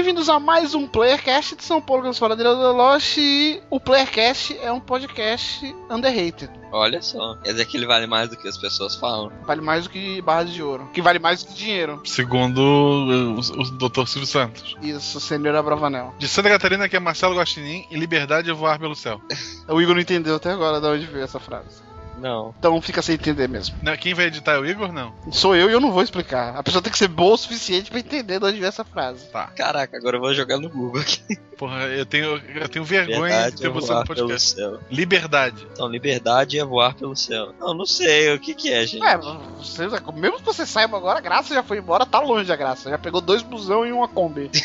Bem-vindos a mais um Playercast de São Paulo, que fala de Lost e o Playercast é um podcast underrated. Olha só, quer dizer que ele vale mais do que as pessoas falam. Vale mais do que barras de ouro. Que vale mais do que dinheiro. Segundo o, o Dr. Silvio Santos. Isso, senhor Abravanel. De Santa Catarina, aqui é Marcelo Guaxinim e liberdade é voar pelo céu. O Igor não entendeu até agora de onde veio essa frase. Não. Então fica sem entender mesmo. Não, Quem vai editar é o Igor? Não. Sou eu e eu não vou explicar. A pessoa tem que ser boa o suficiente pra entender de onde veio essa frase. Tá. Caraca, agora eu vou jogar no Google aqui. Porra, eu tenho, eu tenho vergonha Verdade de ter você no pelo podcast. céu. Liberdade. Então, liberdade é voar pelo céu. Não, não sei, o que que é, gente? É, você, mesmo que você saiba agora, a graça já foi embora, tá longe a graça. Já pegou dois busão e uma Kombi.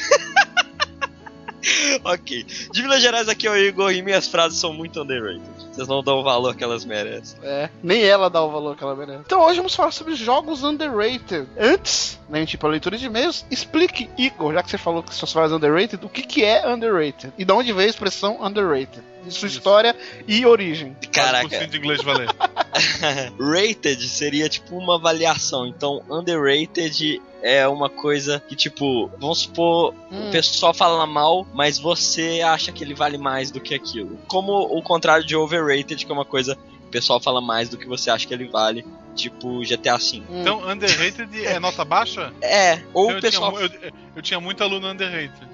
ok. De Minas Gerais, aqui é o Igor e minhas frases são muito underrated. Vocês não dão o valor que elas merecem. É, nem ela dá o valor que ela merece. Então hoje vamos falar sobre jogos underrated. Antes, né, a gente ir pra leitura de e-mails, explique, Igor, já que você falou que suas frases underrated, o que, que é underrated? E de onde veio a expressão underrated? Sua Isso. história e origem. Caraca, de inglês valer. rated seria tipo uma avaliação. Então, underrated é uma coisa que, tipo, vamos supor, Hum. o pessoal fala mal, mas você acha que ele vale mais do que aquilo. Como o contrário de overrated, que é uma coisa que o pessoal fala mais do que você acha que ele vale. Tipo GTA V. Hum. Então, underrated é nota baixa? É, ou eu, o pessoal. tinha, eu, eu tinha muito aluno underrated.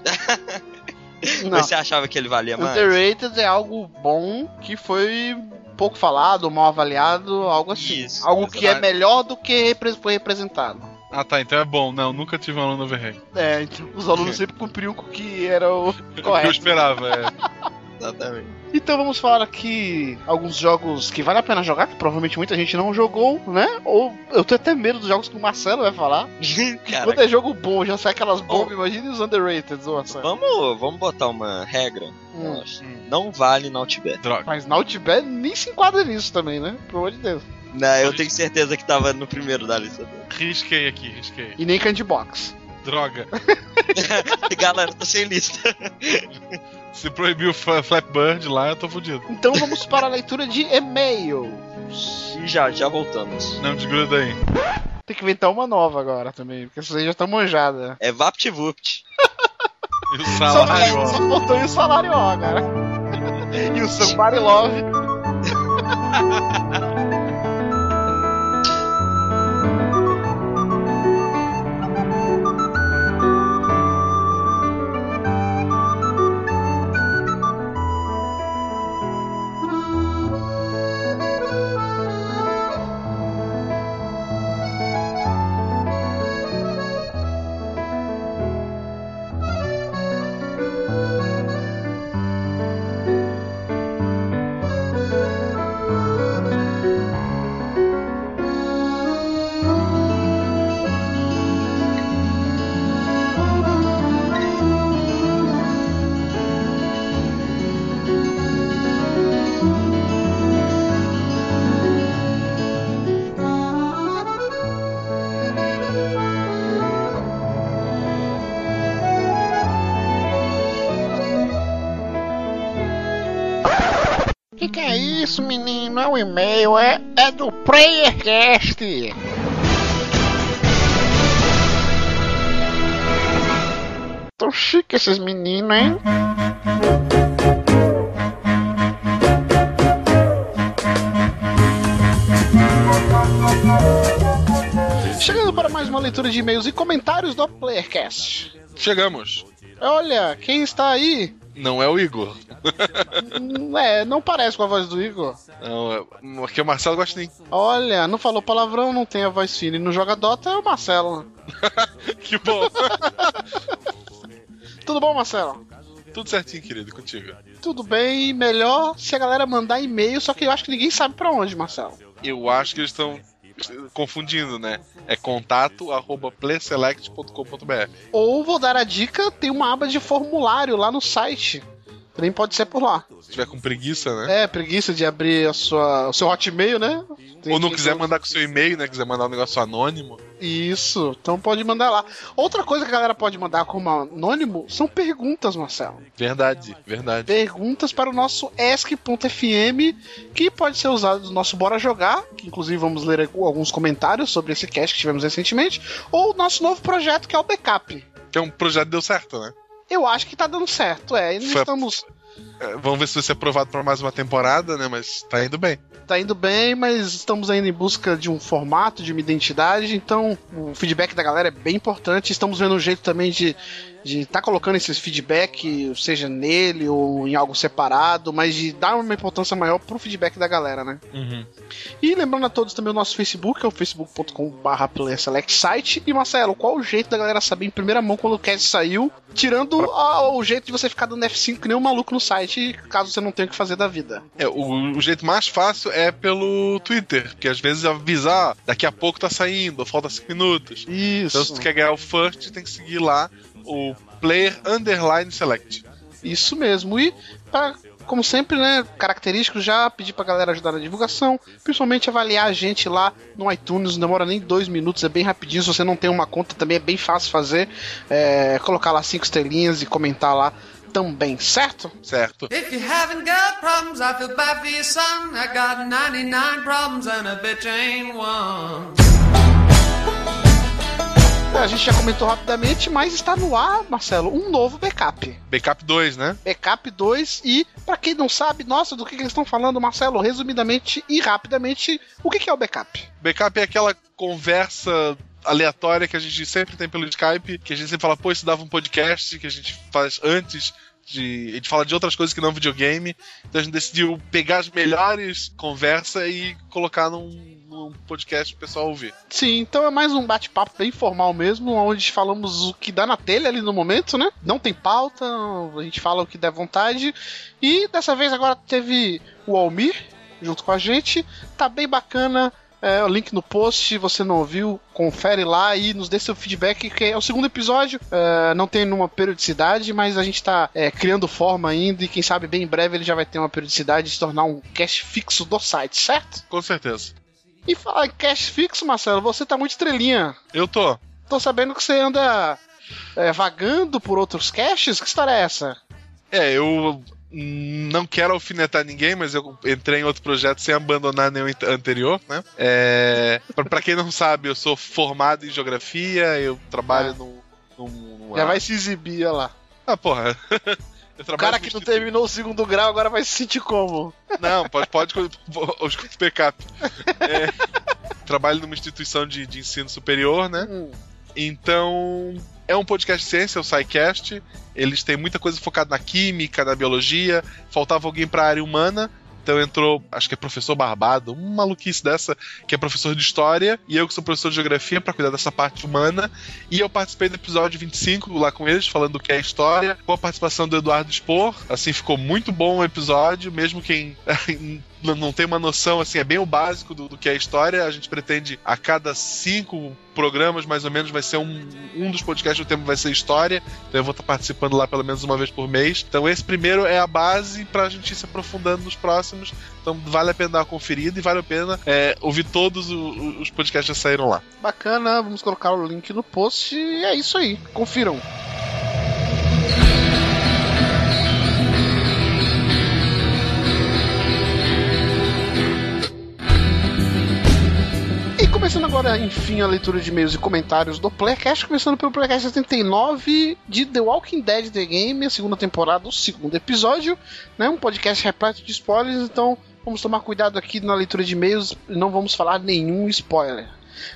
não. Você achava que ele valia mais? Underrated é algo bom que foi pouco falado, mal avaliado, algo assim. Isso, algo que é melhor do que foi representado. Ah tá, então é bom. Não, nunca tive um aluno overrated. É, então, os alunos sempre cumpriam com o que era o O que eu correto. esperava, é. Exatamente. Então vamos falar aqui alguns jogos que vale a pena jogar, que provavelmente muita gente não jogou, né? Ou eu tenho até medo dos jogos que o Marcelo vai falar. Cara, Quando é jogo bom, já sai aquelas bombas, imagine os underrated, ô Marcelo. vamos, vamos botar uma regra. Hum. Nossa, Não vale na Outback. Droga. Mas na Outback nem se enquadra nisso também, né? Pelo amor de Deus. Não, eu tenho certeza que tava no primeiro da lista. dele. Risquei aqui, risquei. E nem Candy Box. Droga. Galera, tá sem lista. Se proibiu o Fla- Flappy Bird lá, eu tô fudido. Então vamos para a leitura de e-mails. E já, já voltamos. Não desgruda aí. Tem que inventar uma nova agora também, porque essas aí já estão manjadas. É VaptVupt. E o salário, só, ó. só faltou aí o salário ó, cara. e o Somebody Love. e-mail, é, é do PlayerCast. Tão chique esses meninos, hein? Chegando para mais uma leitura de e-mails e comentários do PlayerCast. Chegamos. Olha, quem está aí? Não é o Igor. Hum, É, não parece com a voz do Igor. Não, é... aqui é o Marcelo Gostin. Olha, não falou palavrão, não tem a voz fina. E no joga Dota é o Marcelo. Que bom. Tudo bom, Marcelo? Tudo certinho, querido, contigo. Tudo bem, melhor se a galera mandar e-mail, só que eu acho que ninguém sabe pra onde, Marcelo. Eu acho que eles estão confundindo, né? É contato arroba playselect.com.br. Ou vou dar a dica, tem uma aba de formulário lá no site. Também pode ser por lá. Se tiver com preguiça, né? É, preguiça de abrir a sua, o seu hotmail, né? Tem Ou não quiser mandar com seu e-mail, né? Quiser mandar um negócio anônimo. Isso, então pode mandar lá. Outra coisa que a galera pode mandar como anônimo são perguntas, Marcelo. Verdade, verdade. Perguntas para o nosso ESC.fm, que pode ser usado no nosso Bora Jogar, que inclusive vamos ler alguns comentários sobre esse cast que tivemos recentemente, ou o nosso novo projeto que é o Backup. Que é um projeto que deu certo, né? Eu acho que tá dando certo, é. Foi- estamos. É, vamos ver se vai ser aprovado para mais uma temporada, né? Mas tá indo bem. Tá indo bem, mas estamos ainda em busca de um formato, de uma identidade, então o feedback da galera é bem importante. Estamos vendo um jeito também de de tá colocando esses feedback, seja nele ou em algo separado, mas de dar uma importância maior pro feedback da galera, né? E lembrando a todos também o nosso Facebook, é o facebook.com.br site. E Marcelo, qual o jeito da galera saber em primeira mão quando o cast saiu? Tirando ah, o jeito de você ficar dando F5 que nem um maluco no site, caso você não tenha o que fazer da vida. É, o, o jeito mais fácil é pelo Twitter, porque às vezes avisar, daqui a pouco tá saindo, falta 5 minutos. Isso. Então se tu quer ganhar o first, tem que seguir lá o player underline select. Isso mesmo. E, pra, como sempre, né, característico, já pedir pra galera ajudar na divulgação, principalmente avaliar a gente lá no iTunes, não demora nem dois minutos, é bem rapidinho. Se você não tem uma conta, também é bem fácil fazer. É, colocar lá cinco estrelinhas e comentar lá também, certo? Certo. If you haven't got problems, I feel bad for your son. I got 99 problems and a bitch ain't one. A gente já comentou rapidamente, mas está no ar, Marcelo, um novo backup. Backup 2, né? Backup 2 e, pra quem não sabe, nossa, do que, que eles estão falando, Marcelo, resumidamente e rapidamente, o que, que é o backup? Backup é aquela conversa aleatória que a gente sempre tem pelo Skype, que a gente sempre fala, pô, isso dava um podcast que a gente faz antes de. A gente fala de outras coisas que não videogame. Então a gente decidiu pegar as melhores conversas e colocar num, num podcast pro pessoal ouvir. Sim, então é mais um bate-papo bem formal mesmo, onde falamos o que dá na telha ali no momento, né? Não tem pauta, a gente fala o que der vontade. E dessa vez agora teve o Almir junto com a gente, tá bem bacana. É, o link no post, se você não ouviu, confere lá e nos dê seu feedback, que é o segundo episódio. É, não tem numa periodicidade, mas a gente tá é, criando forma ainda e quem sabe bem em breve ele já vai ter uma periodicidade de se tornar um cast fixo do site, certo? Com certeza. E falar em cast fixo, Marcelo, você tá muito estrelinha. Eu tô. Tô sabendo que você anda é, vagando por outros caches? Que história é essa? É, eu não quero alfinetar ninguém, mas eu entrei em outro projeto sem abandonar nenhum ant- anterior, né? É, pra, quem não sabe, eu sou formado em geografia, eu trabalho Ah. num. Já vai se exibir olha lá. Ah, porra. O cara que não terminou o segundo grau agora vai se sentir como? Não, pode, pode os backup. É, trabalho numa instituição de, de ensino superior, né? Hum, Então, é um podcast de ciência, é o SciCast. Eles têm muita coisa focada na química, na biologia. Faltava alguém pra área humana. Então entrou, acho que é professor Barbado, uma maluquice dessa, que é professor de história, e eu que sou professor de geografia pra cuidar dessa parte humana. E eu participei do episódio 25 lá com eles, falando do que é história, com a participação do Eduardo Spor. Assim, ficou muito bom o episódio, mesmo quem não tem uma noção, assim, é bem o básico do, do que é história. A gente pretende a cada cinco programas, mais ou menos, vai ser um, um dos podcasts do tempo vai ser história. Então eu vou estar participando lá pelo menos uma vez por mês. Então esse primeiro é a base pra gente ir se aprofundando nos próximos. Então vale a pena dar uma conferida e vale a pena é, ouvir todos o- os podcasts que saíram lá. bacana, vamos colocar o link no post e é isso aí. Confiram. Começando agora, enfim, a leitura de e-mails e comentários do Playcast, começando pelo Playcast 79 de The Walking Dead The Game, a segunda temporada, o segundo episódio, né? Um podcast repleto de spoilers, então vamos tomar cuidado aqui na leitura de e-mails e não vamos falar nenhum spoiler.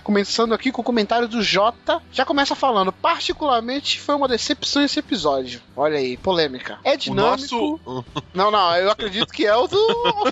Começando aqui com o comentário do Jota, já começa falando, particularmente foi uma decepção esse episódio. Olha aí, polêmica. É O dinâmico. nosso. Não, não, eu acredito que é o do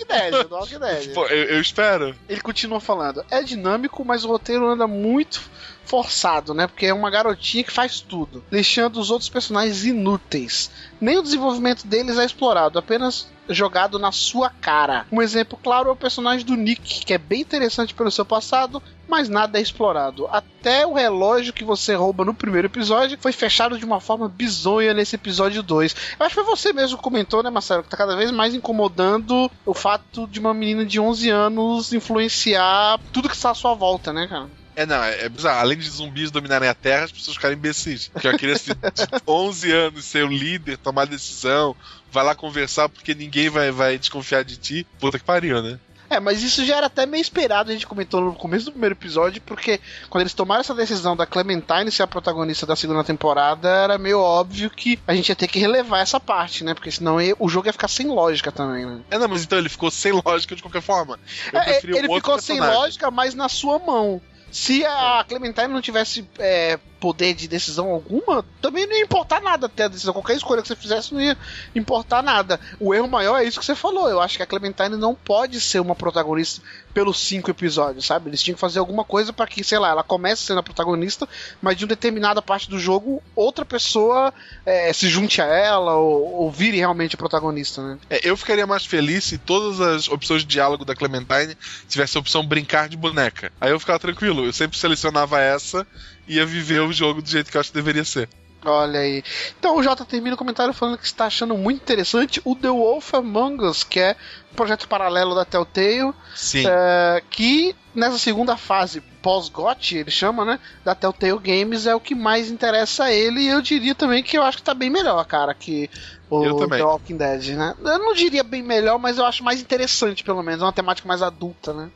Dead, do. Pô, eu, eu espero. Ele continua falando, é dinâmico, mas o roteiro anda muito forçado, né? Porque é uma garotinha que faz tudo, deixando os outros personagens inúteis. Nem o desenvolvimento deles é explorado, apenas jogado na sua cara. Um exemplo claro é o personagem do Nick, que é bem interessante pelo seu passado, mas nada é explorado. Até o relógio que você rouba no primeiro episódio foi fechado de uma forma bizonha nesse episódio 2. Eu acho que foi você mesmo que comentou, né, Marcelo, que tá cada vez mais incomodando o fato de uma menina de 11 anos influenciar tudo que está à sua volta, né, cara? É, não, é, é bizarro. Além de zumbis dominarem a Terra, as pessoas ficarem imbecis. Que uma criança de 11 anos ser o líder, tomar decisão, vai lá conversar porque ninguém vai, vai desconfiar de ti. Puta que pariu, né? É, mas isso já era até meio esperado, a gente comentou no começo do primeiro episódio, porque quando eles tomaram essa decisão da Clementine ser a protagonista da segunda temporada, era meio óbvio que a gente ia ter que relevar essa parte, né? Porque senão ia- o jogo ia ficar sem lógica também, né? É, não, mas então ele ficou sem lógica de qualquer forma. Eu É, ele ficou sem personagem. lógica, mas na sua mão. Se a Clementine não tivesse é, poder de decisão alguma, também não ia importar nada até a decisão. Qualquer escolha que você fizesse não ia importar nada. O erro maior é isso que você falou. Eu acho que a Clementine não pode ser uma protagonista pelos cinco episódios, sabe? Eles tinham que fazer alguma coisa para que, sei lá, ela comece sendo a protagonista, mas de uma determinada parte do jogo, outra pessoa é, se junte a ela ou, ou vire realmente a protagonista, né? É, eu ficaria mais feliz se todas as opções de diálogo da Clementine tivesse a opção brincar de boneca. Aí eu ficava tranquilo, eu sempre selecionava essa ia viver o jogo do jeito que eu acho que deveria ser. Olha aí. Então o Jota termina o comentário falando que está achando muito interessante o The Wolf Among Us, que é um projeto paralelo da Telltale, Sim. é, que nessa segunda fase pós-GOT, ele chama, né, da Telltale Games, é o que mais interessa a ele, e eu diria também que eu acho que tá bem melhor, cara, que o. The Walking Dead, né? Eu não diria bem melhor, mas eu acho mais interessante, pelo menos, é uma temática mais adulta, né?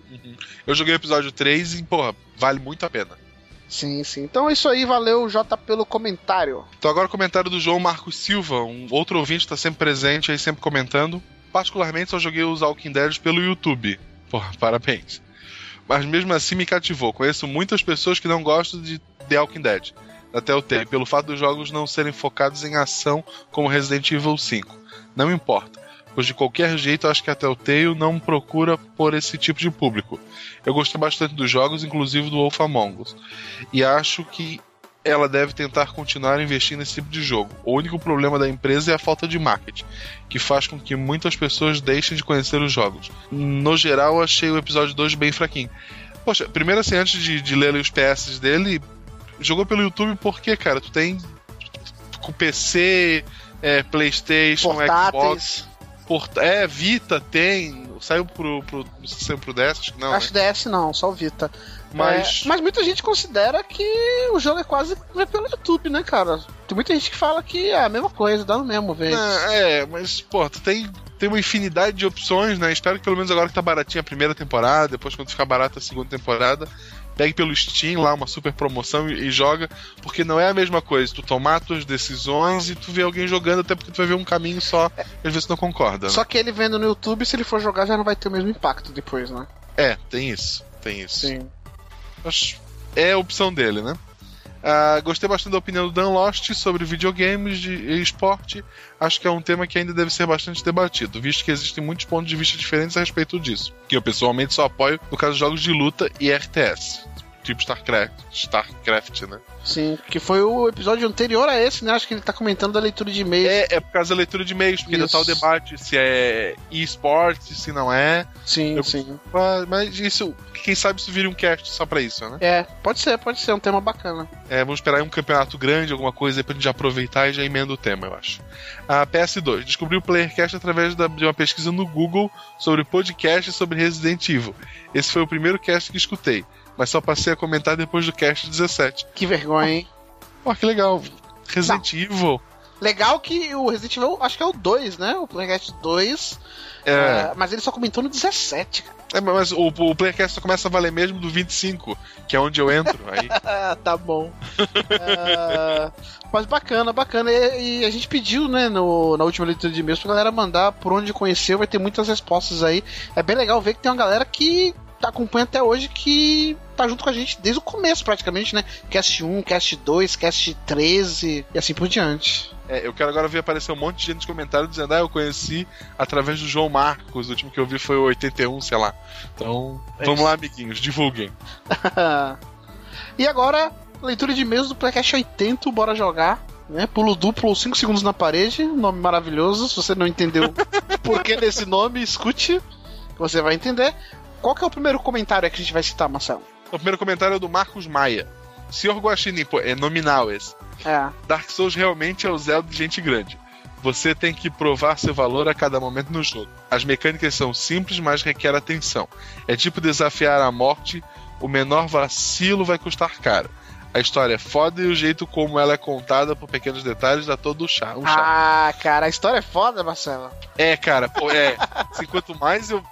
Eu joguei o episódio 3 e, porra, vale muito a pena. Sim, sim. Então é isso aí, valeu, Jota, pelo comentário. Então agora o comentário do João Marcos Silva, um outro ouvinte que tá sempre presente aí, sempre comentando. Particularmente só joguei os Walking Dead pelo YouTube. Porra, parabéns. Mas mesmo assim me cativou. Conheço muitas pessoas que não gostam de The Walking Dead, da Telltale, pelo fato dos jogos não serem focados em ação como Resident Evil 5. Não importa, pois de qualquer jeito acho que a Telltale não procura por esse tipo de público. Eu gostei bastante dos jogos, inclusive do Wolf Among Us, e acho que ela deve tentar continuar investindo nesse tipo de jogo. O único problema da empresa é a falta de marketing, que faz com que muitas pessoas deixem de conhecer os jogos. No geral, achei o episódio 2 bem fraquinho. Poxa, primeiro assim, antes de, de ler os PS dele, jogou pelo YouTube porque, cara, tu tem com PC, é, Playstation, Xbox, É, Vita tem, saiu pro, pro, não sei se saiu pro DS, acho que não, Acho né? DS não, só o Vita. mas... É, mas muita gente considera que o jogo é quase ver pelo YouTube, né, cara? Tem muita gente que fala que é a mesma coisa, dá no mesmo, velho. Ah, é, mas, pô, tu tem, tem uma infinidade de opções, né? Espero que pelo menos agora que tá baratinha a primeira temporada, depois quando ficar barata a segunda temporada, pegue pelo Steam lá uma super promoção e, e joga, porque não é a mesma coisa tu tomar tuas decisões e tu ver alguém jogando, até porque tu vai ver um caminho só e às vezes tu não concorda. Né? Só que ele vendo no YouTube, se ele for jogar, já não vai ter o mesmo impacto depois, né? É, tem isso, tem isso. Sim. Acho- é a opção dele, né? Ah, gostei bastante da opinião do Dan Lost sobre videogames de e esporte. Acho que é um tema que ainda deve ser bastante debatido, visto que existem muitos pontos de vista diferentes a respeito disso. Que eu pessoalmente só apoio no caso de jogos de luta e RTS, tipo StarCraft, StarCraft, né? Sim, que foi o episódio anterior a esse, né? Acho que ele tá comentando da leitura de e-mail. É, é por causa da leitura de e-mails, porque ainda tá o debate se é esporte, se não é. Sim, Eu- sim. Mas- isso, quem sabe isso vira um cast só pra isso, né? É, pode ser, pode ser, um tema bacana. É, vamos esperar um campeonato grande, alguma coisa aí pra gente aproveitar e já emenda o tema, eu acho. A PS2. Descobri o Playercast através da- de uma pesquisa no Google sobre podcast sobre Resident Evil. Esse foi o primeiro cast que escutei, mas só passei a comentar depois do cast 17. Que vergonha, hein? Pô, que legal. Resident Evil. Legal que o Resident Evil, acho que é o 2, né? O Playcast 2. É, é, mas ele só comentou no 17, cara. é, mas o, o Playercast só começa a valer mesmo do 25, que é onde eu entro. Aí, Ah, tá bom. Ah, mas bacana, bacana. E, e a gente pediu, né, no, na última leitura de e-mails pra galera mandar por onde conheceu, vai ter muitas respostas aí. É bem legal ver que tem uma galera que acompanha até hoje que tá junto com a gente desde o começo, praticamente, né? Cast 1, Cast 2, Cast 13 e assim por diante. é, eu quero agora ver aparecer um monte de gente nos comentários dizendo: Ah, eu conheci através do João Marcos. O último que eu vi foi o 81, sei lá. Então, É vamos lá, amiguinhos, divulguem. e agora, leitura de e-mails do Playcast 80, bora jogar. Né? Pulo duplo, 5 segundos na parede, nome maravilhoso. Se você não entendeu por que desse nome, escute, você vai entender. Qual que é o primeiro comentário que a gente vai citar, Marcelo? O primeiro comentário é do Marcos Maia. Senhor Guaxinim, pô, é nominal esse. É. Dark Souls realmente é o Zelda de gente grande. Você tem que provar seu valor a cada momento no jogo. As mecânicas são simples, mas requer atenção. É tipo desafiar a morte, o menor vacilo vai custar caro. A história é foda e o jeito como ela é contada por pequenos detalhes dá todo o charme. Um charme. Ah, cara, a história é foda, Marcelo. É, cara, pô, é. Assim, quanto mais eu,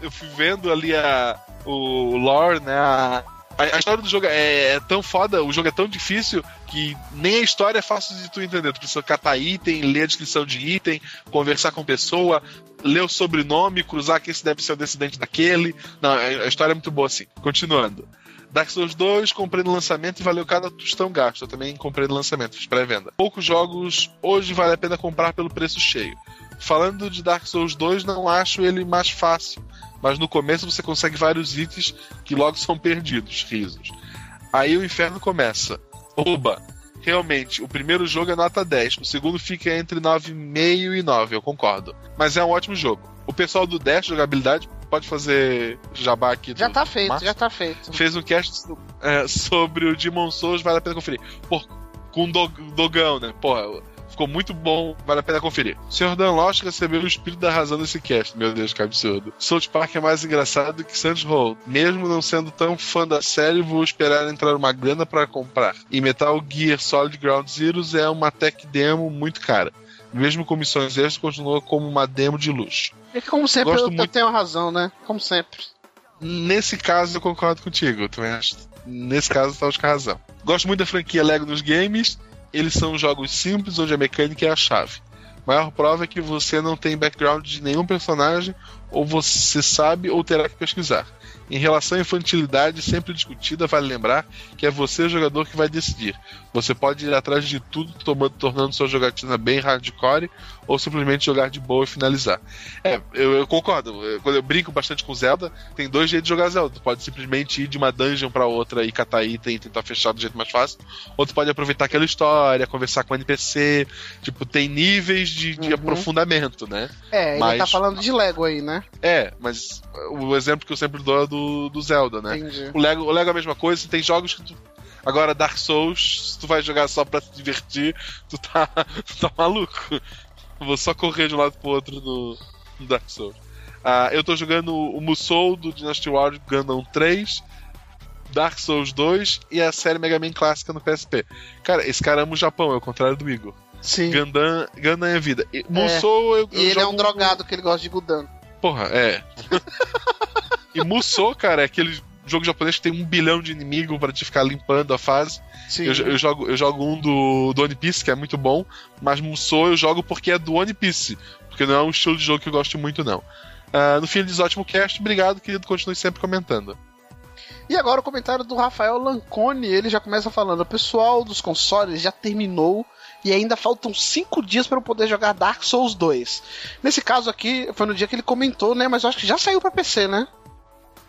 eu, fui vendo ali a, o lore, né? A, a, história do jogo é, é tão foda, o jogo é tão difícil que nem a história é fácil de tu entender. Tu precisa catar item, ler a descrição de item, conversar com pessoa, ler o sobrenome, cruzar que esse deve ser o descendente daquele. Não, a história é muito boa assim. Continuando. Dark Souls 2, comprei no lançamento e valeu cada tostão gasto. Eu também comprei no lançamento, fiz pré-venda. Poucos jogos hoje vale a pena comprar pelo preço cheio. Falando de Dark Souls 2, não acho ele mais fácil, mas no começo você consegue vários itens que logo são perdidos, risos. Aí o inferno começa. Oba! Realmente, o primeiro jogo é nota 10, o segundo fica entre 9,5 e 9, eu concordo. Mas é um ótimo jogo. O pessoal do Dash Jogabilidade pode fazer jabá aqui. Já tá feito, Márcio? já tá feito. Fez um cast so- é, sobre o Demon Souls, vale a pena conferir. Pô, com o Dog- Dogão, né? Porra, ficou muito bom, vale a pena conferir. Sr. Dan Lost recebeu o espírito da razão desse cast. Meu Deus, que absurdo. South Park é mais engraçado que Santos Roll. Mesmo não sendo tão fã da série, vou esperar entrar uma grana para comprar. E Metal Gear Solid Ground Zeroes é uma tech demo muito cara. Mesmo com missões extras, continua como uma demo de luxo. E como sempre, Gosto eu, eu muito- tenho razão, né? Como sempre. Nesse caso, eu concordo contigo. Eu também acho. Nesse caso, tá com razão. Gosto muito da franquia Lego nos games. Eles são jogos simples onde a mecânica é a chave. Maior prova é que você não tem background de nenhum personagem, ou você sabe ou terá que pesquisar. Em relação à infantilidade sempre discutida, vale lembrar que é você o jogador que vai decidir. Você pode ir atrás de tudo, tomando, tornando sua jogatina bem hardcore, ou simplesmente jogar de boa e finalizar. É, eu, eu concordo. Eu- Quando eu brinco bastante com Zelda, tem dois jeitos de jogar Zelda. Tu pode simplesmente ir de uma dungeon pra outra e catar item e tentar fechar do jeito mais fácil. Ou tu pode aproveitar aquela história, conversar com o NPC. Tipo, tem níveis de, de Uhum. aprofundamento, né? É, ele Mas- tá falando de Lego aí, né? É, mas o exemplo que eu sempre dou é do, do Zelda, né? Entendi. O Lego, o Lego é a mesma coisa, tem jogos que tu. Agora, Dark Souls, se tu vai jogar só pra se divertir, tu tá, tu tá maluco. Eu Vou só correr de um lado pro outro no, no Dark Souls. Ah, eu tô jogando o Musou do Dynasty Warriors Gundam 3, Dark Souls 2 e a série Mega Man clássica no PSP. Cara, esse cara ama o Japão, é o contrário do Igor. Sim. Gundam, Gundam é vida. E Musou eu, eu E ele é um drogado que ele gosta de Gudan. Porra, é. e Musou, cara, é aquele jogo japonês que tem um bilhão de inimigos pra te ficar limpando a fase. Sim. Eu, eu jogo, eu jogo um do, do One Piece, que é muito bom, mas Musou eu jogo porque é do One Piece. Porque não é um estilo de jogo que eu gosto muito, não. Ah, no fim, ele diz ótimo cast, obrigado, querido, continue sempre comentando. E agora o comentário do Rafael Lancone, ele já começa falando: o pessoal dos consoles já terminou e ainda faltam 5 dias para eu poder jogar Dark Souls 2. Nesse caso aqui, foi no dia que ele comentou, né? Mas eu acho que já saiu para PC, né?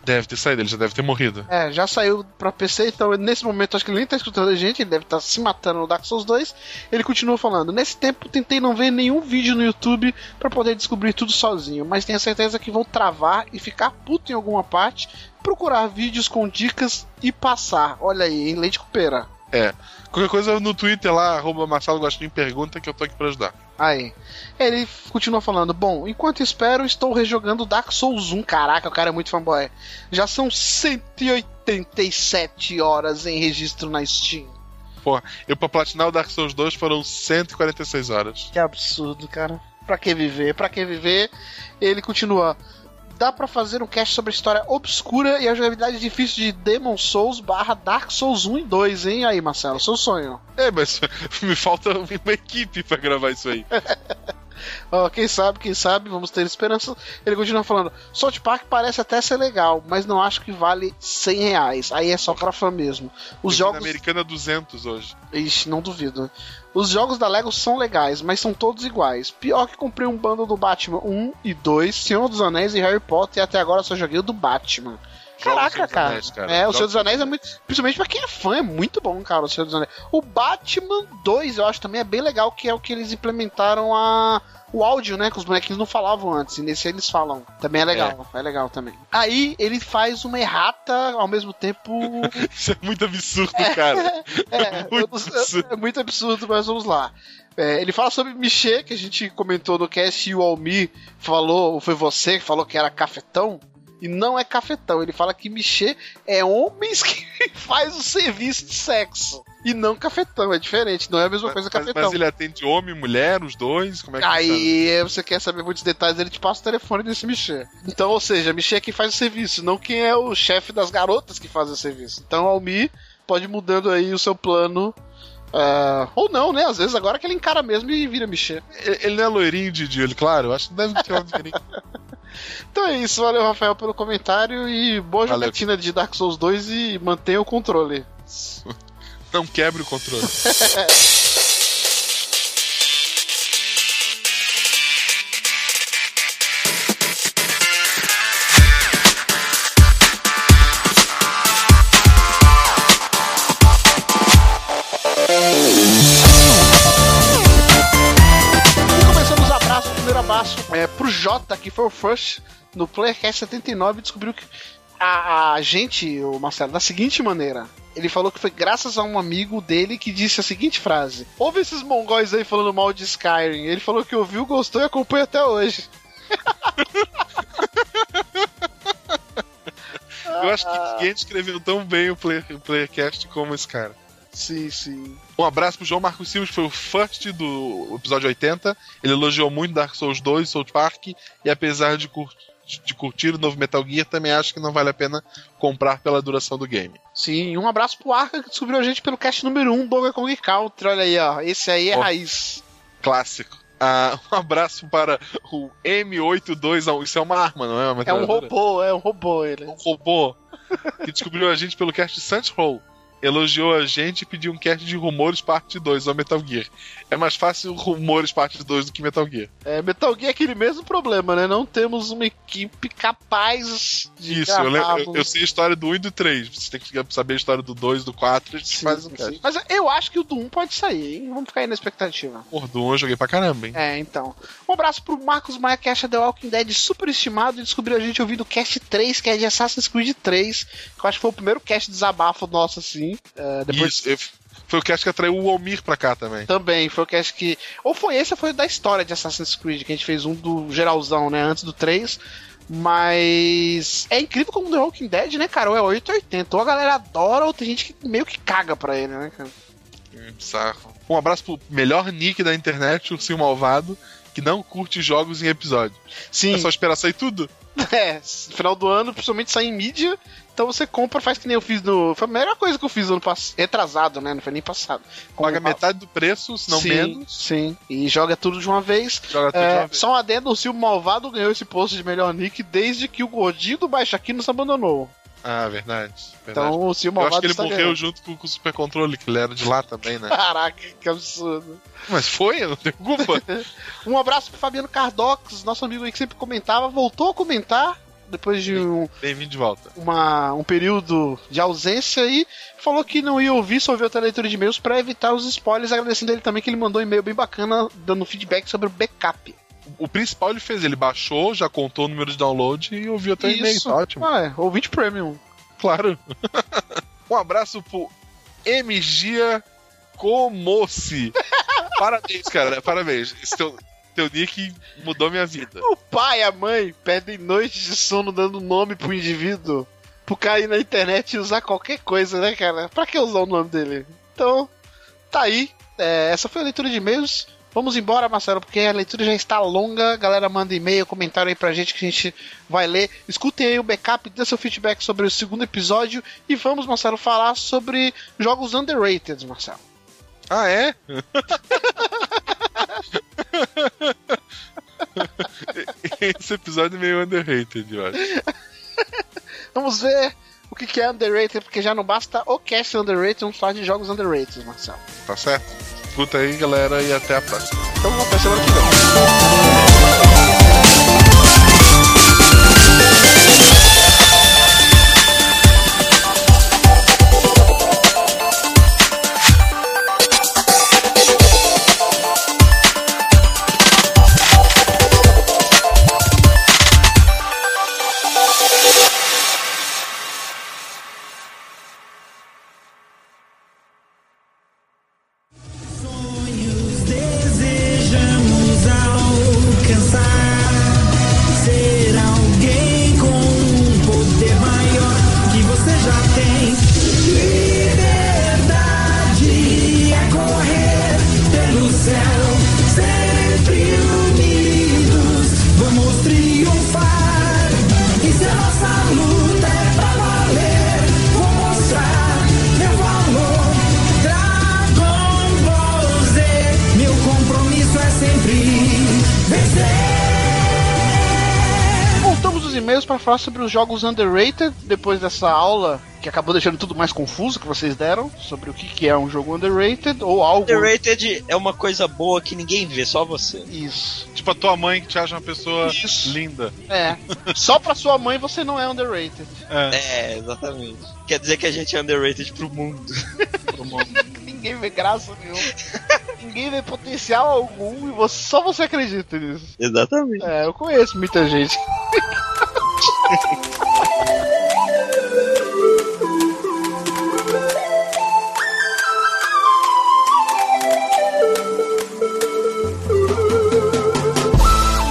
Deve ter saído, ele já deve ter morrido. É, já saiu pra PC, então nesse momento acho que ele nem tá escutando a gente, ele deve estar se matando no Dark Souls 2. Ele continua falando: Nesse tempo tentei não ver nenhum vídeo no YouTube pra poder descobrir tudo sozinho, mas tenho certeza que vou travar e ficar puto em alguma parte, procurar vídeos com dicas e passar. Olha aí, em leite com pera. É. Qualquer coisa no Twitter lá, arroba Marcelo Gostinho pergunta que eu tô aqui pra ajudar. Aí. Ele continua falando: Bom, enquanto espero, estou rejogando Dark Souls 1. Caraca, o cara é muito fanboy. Já são 187 horas em registro na Steam. Eu pra platinar o Dark Souls 2 foram 146 horas. Que absurdo, cara. Pra que viver? Pra que viver? Ele continua. Dá pra fazer um cast sobre a história obscura e a jogabilidade difícil de Demon Souls barra Dark Souls 1 e 2, hein? Aí, Marcelo, seu sonho. É, mas me falta uma equipe pra gravar isso aí. Ó, quem sabe, quem sabe, vamos ter esperança. Ele continua falando: South Park parece até ser legal, mas não acho que vale 100 reais. Aí é só pra fã mesmo. Os Eu jogos. Americana 200 hoje. Ixi, não duvido. Os jogos da Lego são legais, mas são todos iguais. Pior que comprei um bundle do Batman 1 e 2, Senhor dos Anéis e Harry Potter, e até agora só joguei o do Batman. Caraca, cara. Anéis, cara. É, o Senhor dos Anéis é muito. Principalmente pra quem é fã, é muito bom, cara, o Senhor dos Anéis. O Batman 2, eu acho também é bem legal, que é o que eles implementaram a. O áudio, né? Que os bonequinhos não falavam antes. E nesse eles falam. Também é legal. É, legal também. Aí ele faz uma errata ao mesmo tempo. Isso é muito absurdo, cara. é, Muito eu absurdo. é muito absurdo, mas vamos lá. É, ele fala sobre Michê, que a gente comentou no cast, e o Almi falou, ou foi você que falou que era cafetão. E não é cafetão. Ele fala que Michê é homens que faz o serviço de sexo. E não cafetão, é diferente, não é a mesma coisa que Mas, cafetão. mas ele atende homem, mulher, os dois? Como é que funciona? Aí você quer saber muitos detalhes, ele te passa o telefone desse Michê. Então, ou seja, Michê é quem faz o serviço, não quem é o chefe das garotas que faz o serviço. Então, Almi pode ir mudando aí o seu plano. ah, ou não, né? Às vezes agora que ele encara mesmo e vira Michê. Ele ele não é loirinho de, olho claro? Eu acho que deve ter uma diferença. Então é isso, valeu Rafael pelo comentário e boa Valeu. jogatina de Dark Souls 2 e mantenha o controle. Não quebre o controle. é pro Jota, que foi o first no Playercast 79 e descobriu que a, a gente, o Marcelo, da seguinte maneira. Ele falou que foi graças a um amigo dele que disse a seguinte frase: Ouve esses mongóis aí falando mal de Skyrim. Ele falou que ouviu, gostou e acompanha até hoje. Eu acho que ninguém escreveu tão bem o, play, o Playercast como esse cara. Sim, sim. Um abraço pro João Marcos Silva, que foi o first do episódio 80. Ele elogiou muito Dark Souls 2, South Park, e apesar de, cur- de curtir o novo Metal Gear, também acho que não vale a pena comprar pela duração do game. Sim, um abraço pro Arca que descobriu a gente pelo cast número 1, Donkey Kong Country. Olha aí, ó. Esse aí é Ó. raiz. Clássico. Ah, um abraço para o M82. Isso é uma arma, não é? Uma É um robô, é um robô ele. um robô que descobriu a gente pelo cast Saints Row. Elogiou a gente e pediu um cast de Rumores Parte 2 ao Metal Gear. É mais fácil Rumores Parte 2 do que Metal Gear. É, Metal Gear é aquele mesmo problema, né? Não temos uma equipe capaz de Isso, eu, lembro- eu, eu sei a história do 1 e do 3. Vocês têm que saber a história do 2 do 4 a gente Sim, faz um cast. Mas eu acho que o do 1 pode sair, hein? Vamos ficar aí na expectativa. Porra, do 1 eu joguei pra caramba, hein? É, então. Um abraço pro Marcos Maia, que acha The Walking Dead super estimado e descobriu a gente ouvindo o cast 3, que é de Assassin's Creed 3, que eu acho que foi o primeiro cast desabafo nosso, assim. É, depois Isso, eu- foi o cast que atraiu o Almir pra cá também. Também, foi o cast que. Ou foi esse ou foi o da história de Assassin's Creed, que a gente fez um do geralzão, né? Antes do 3. Mas. É incrível como The Walking Dead, né, cara? Ou é 880. Ou a galera adora, ou tem gente que meio que caga pra ele, né, cara? Hum, Bizarro. Um abraço pro melhor nick da internet, o Sil Malvado, que não curte jogos em episódio. Sim, É só esperar sair tudo? é. No final do ano, principalmente sai em mídia. Então você compra, faz que nem eu fiz no. Foi a melhor coisa que eu fiz no ano passado. Retrasado, né? Não foi nem passado. Paga Com- metade do preço, se não sim, menos. Sim. E joga tudo de uma vez. Joga tudo de É, uma vez. só um adendo, o Silvio Malvado ganhou esse posto de melhor nick desde que o gordinho do Baixa aqui nos abandonou. Ah, verdade. verdade. Então o Silvio Eu Malvado acho que ele morreu ganhando. junto com, com o Super Controle, que ele era de lá também, né? Caraca, que absurdo. Mas foi, eu não tenho culpa. Um abraço pro Fabiano Cardox, nosso amigo aí que sempre comentava, voltou a comentar depois de um, Bem-vindo de volta. uma- um período de ausência e falou que não ia ouvir, só ouviu até a leitura de e-mails pra evitar os spoilers, agradecendo ele também que ele mandou um e-mail bem bacana, dando feedback sobre o backup. O principal ele fez, ele baixou, já contou o número de download e ouviu até o e-mail. Isso. Tá ótimo. Ah, é, ouvinte premium. Claro. um abraço pro Emigia Comossi. parabéns, cara. Parabéns. Esse teu, teu nick mudou minha vida. O pai e a mãe perdem noites de sono dando nome pro indivíduo pro cara ir na internet e usar qualquer coisa, né, cara? Pra que usar o nome dele? Então, tá aí. É, essa foi a leitura de e-mails. Vamos embora, Marcelo, porque a leitura já está longa. A galera manda e-mail, comentário aí pra gente que a gente vai ler. Escutem aí o backup, dê seu feedback sobre o segundo episódio. E vamos, Marcelo, falar sobre jogos underrated, Marcelo. Ah, é? Esse episódio é meio underrated, eu acho. Vamos ver o que é underrated, porque já não basta o cast underrated, vamos falar de jogos underrated, Marcelo. Tá certo? Escuta aí, galera, e até a próxima. Então até semana que vem. Jogos underrated depois dessa aula que acabou deixando tudo mais confuso que vocês deram sobre o que, que é um jogo underrated ou algo. Underrated é uma coisa boa que ninguém vê, só você. Isso. Tipo a tua mãe que te acha uma pessoa Isso. linda. É. Só pra sua mãe você não é underrated. É. É, exatamente. Quer dizer que a gente é underrated pro mundo. Ninguém vê graça nenhuma. Ninguém vê potencial algum e você, só você acredita nisso. exatamente. É, eu conheço muita gente.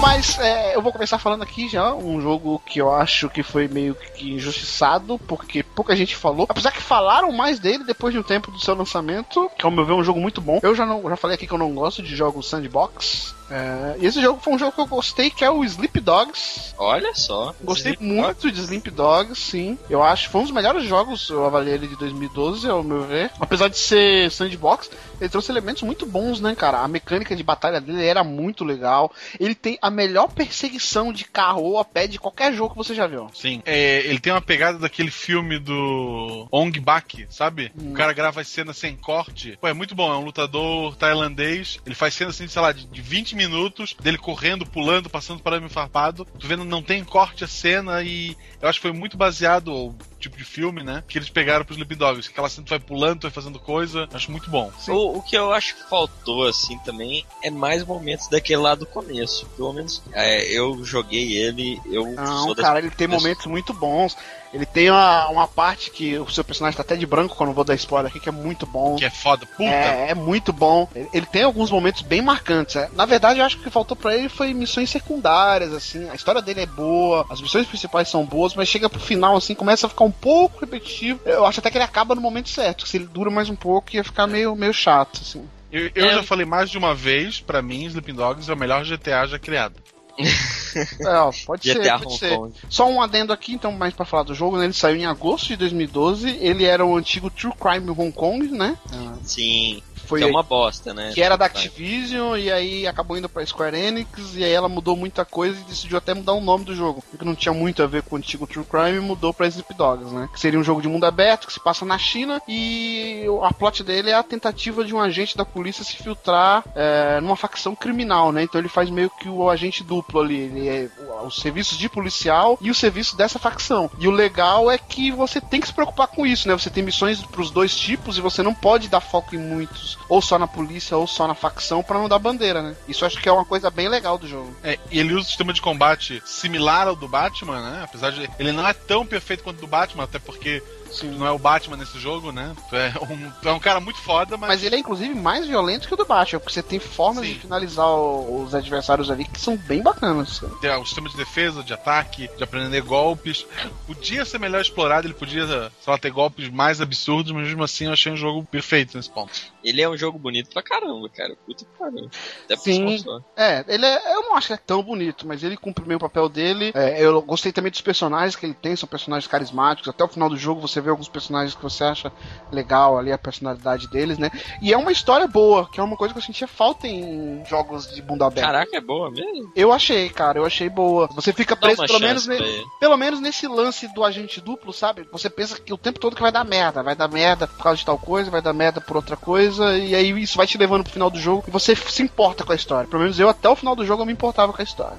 Mas é, eu vou começar falando aqui já um jogo que eu acho que foi meio que injustiçado, porque pouca gente falou. Apesar que falaram mais dele depois de um tempo do seu lançamento, que ao meu ver é um jogo muito bom. Eu já, não, já falei aqui que eu não gosto de jogos sandbox. É, e esse jogo foi um jogo que eu gostei, que é o Sleep Dogs. Olha só. Gostei Sleep muito de Sleep Dogs, sim. Eu acho que foi um dos melhores jogos, eu avaliei ele de 2012, ao meu ver. Apesar de ser sandbox, ele trouxe elementos muito bons, né, cara? A mecânica de batalha dele era muito legal. Ele tem a melhor perseguição de carro ou a pé de qualquer jogo que você já viu. Sim. É, ele tem uma pegada daquele filme do Ong Bak, sabe? O cara grava as cenas sem corte. Pô, é muito bom. É um lutador tailandês. Ele faz cenas assim, sei lá, de de 20 minutos dele correndo, pulando, passando para arame farpado. Tu vendo, não tem corte a cena e eu acho que foi muito baseado o tipo de filme, né? Que eles pegaram pros Dogs. Aquela cena tu vai pulando, tu vai fazendo coisa. Acho muito bom. O, o que eu acho que faltou, assim, também, é mais momentos daquele lá do começo. Pelo menos é, eu joguei ele, eu Não, sou das cara, ele tem momentos muito bons. Ele tem uma, uma parte que o seu personagem tá até de branco, quando eu vou dar spoiler aqui, que é muito bom. Que é foda. Puta. É, é muito bom. Ele, ele tem alguns momentos bem marcantes. é. Na verdade, eu acho que o que faltou pra ele foi missões secundárias, assim. A história dele é boa, as missões principais são boas, mas chega pro final, assim, começa a ficar um pouco repetitivo. Eu acho até que ele acaba no momento certo. Se ele dura mais um pouco, ia ficar meio, meio chato, assim. Eu, eu É. já falei mais de uma vez, pra mim, Sleeping Dogs é o melhor GTA já criado. É, ó, pode ser, GTA pode Hong ser. Kong. Só um adendo aqui, então, mais pra falar do jogo, né? Ele saiu em agosto de 2012. Ele era o antigo True Crime Hong Kong, né? Sim, Foi que é uma bosta, né? que era da Activision e aí acabou indo pra Square Enix e aí ela mudou muita coisa e decidiu até mudar o nome do jogo. Que não tinha muito a ver com o antigo True Crime e mudou pra Sleep Dogs, né? Que seria um jogo de mundo aberto que se passa na China e a plot dele é a tentativa de um agente da polícia se filtrar é, numa facção criminal, né? Então ele faz meio que o agente duplo ali. Ele é o- os serviços de policial e o serviço dessa facção. E o legal é que você tem que se preocupar com isso, né? Você tem missões pros dois tipos e você não pode dar foco em muitos, ou só na polícia ou só na facção pra não dar bandeira, né? Isso acho que é uma coisa bem legal do jogo. É, e ele usa um sistema de combate similar ao do Batman, né? Apesar de. Ele não é tão perfeito quanto o do Batman, até porque tu não é o Batman nesse jogo, né? Tu é um, tu é um cara muito foda, mas. Mas ele é inclusive mais violento que o do Batman, porque você tem formas Sim. de finalizar os adversários ali que são bem bacanas. tem o sistema de defesa, de ataque, de aprender golpes. Podia ser melhor explorado, ele podia, sei lá, ter golpes mais absurdos, mas mesmo assim eu achei um jogo perfeito nesse ponto. Ele é um jogo bonito pra caramba, cara. Puta que pariu. Até Sim. É, ele é, eu não acho que é tão bonito, mas ele cumpre bem o papel dele. É, eu gostei também dos personagens que ele tem, são personagens carismáticos. Até o final do jogo você vê alguns personagens que você acha legal ali, a personalidade deles, né? E é uma história boa, que é uma coisa que eu sentia falta em jogos de mundo aberto. Caraca, é boa mesmo? Eu achei, cara, eu achei boa. Você fica preso pelo menos, ne- pelo menos nesse lance do agente duplo, sabe? Você pensa que o tempo todo que vai dar merda, vai dar merda por causa de tal coisa, vai dar merda por outra coisa, e aí isso vai te levando pro final do jogo e você se importa com a história. Pelo menos eu até o final do jogo eu me importava com a história.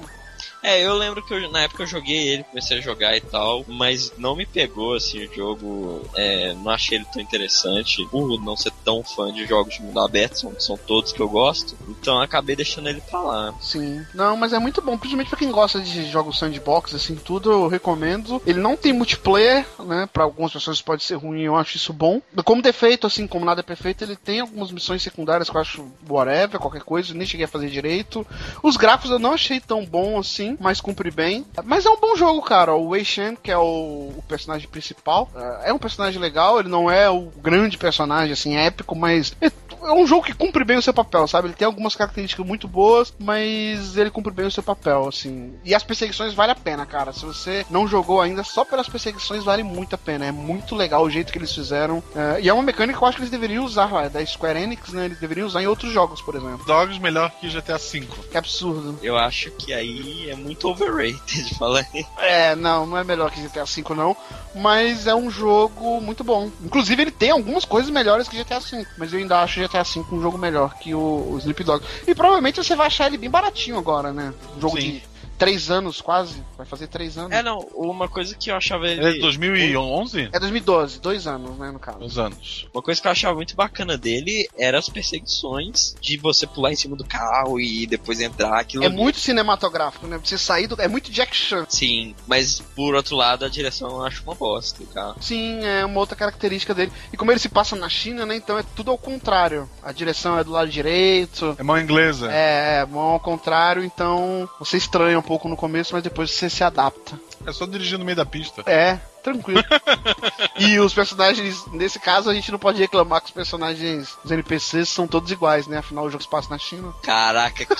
É, eu lembro que eu- na época eu joguei ele, comecei a jogar e tal, mas não me pegou assim o jogo, é, não achei ele tão interessante, por não ser tão fã de jogos de mundo aberto, são, são todos que eu gosto, então acabei deixando ele pra lá. Sim. Não, mas é muito bom, principalmente pra quem gosta de jogos sandbox, assim, tudo eu recomendo. Ele não tem multiplayer, né? Pra algumas pessoas pode ser ruim, eu acho isso bom. Como defeito, assim, como nada é perfeito, ele tem algumas missões secundárias que eu acho whatever, qualquer coisa, nem cheguei a fazer direito. Os gráficos eu não achei tão bom assim, mas cumpre bem. Mas é um bom jogo, cara. O Wei Shen, que é o, o personagem principal, é um personagem legal, ele não é o grande personagem, assim, épico, mas é- é um jogo que cumpre bem o seu papel, sabe? Ele tem algumas características muito boas, mas ele cumpre bem o seu papel, assim. E as perseguições vale a pena, cara. Se você não jogou ainda, só pelas perseguições vale muito a pena. É muito legal o jeito que eles fizeram. É, e é uma mecânica que eu acho que eles deveriam usar, lá, da Square Enix, né? Eles deveriam usar em outros jogos, por exemplo. Dogs melhor que GTA V. Que absurdo. Eu acho que aí é muito overrated, fala aí. É, não, não é melhor que GTA V, não. Mas é um jogo muito bom. Inclusive, ele tem algumas coisas melhores que GTA V. Mas eu ainda acho GTA V um jogo melhor que o, o Sleep Dog. E provavelmente você vai achar ele bem baratinho agora, né? Um jogo Sim. de três anos quase. Vai fazer três anos. É, não, uma coisa que eu achava ele. É de 2011? É 2012, dois anos, né, no caso. Uns anos. Uma coisa que eu achava muito bacana dele era as perseguições de você pular em cima do carro e depois entrar. Aquilo É ali. muito cinematográfico, né? Você sair do. É muito Jack Chan. Sim, mas por outro lado a direção eu acho uma bosta, cara. Sim, é uma outra característica dele. E como ele se passa na China, né? Então é tudo ao contrário. A direção é do lado direito. É mão inglesa. É, mão ao contrário, então você estranha um pouco no começo, mas depois você se adapta. É só dirigir no meio da pista. É, tranquilo. e os personagens, nesse caso, a gente não pode reclamar que os personagens, os NPCs, são todos iguais, né? Afinal, o jogo se passa na China. Caraca, que,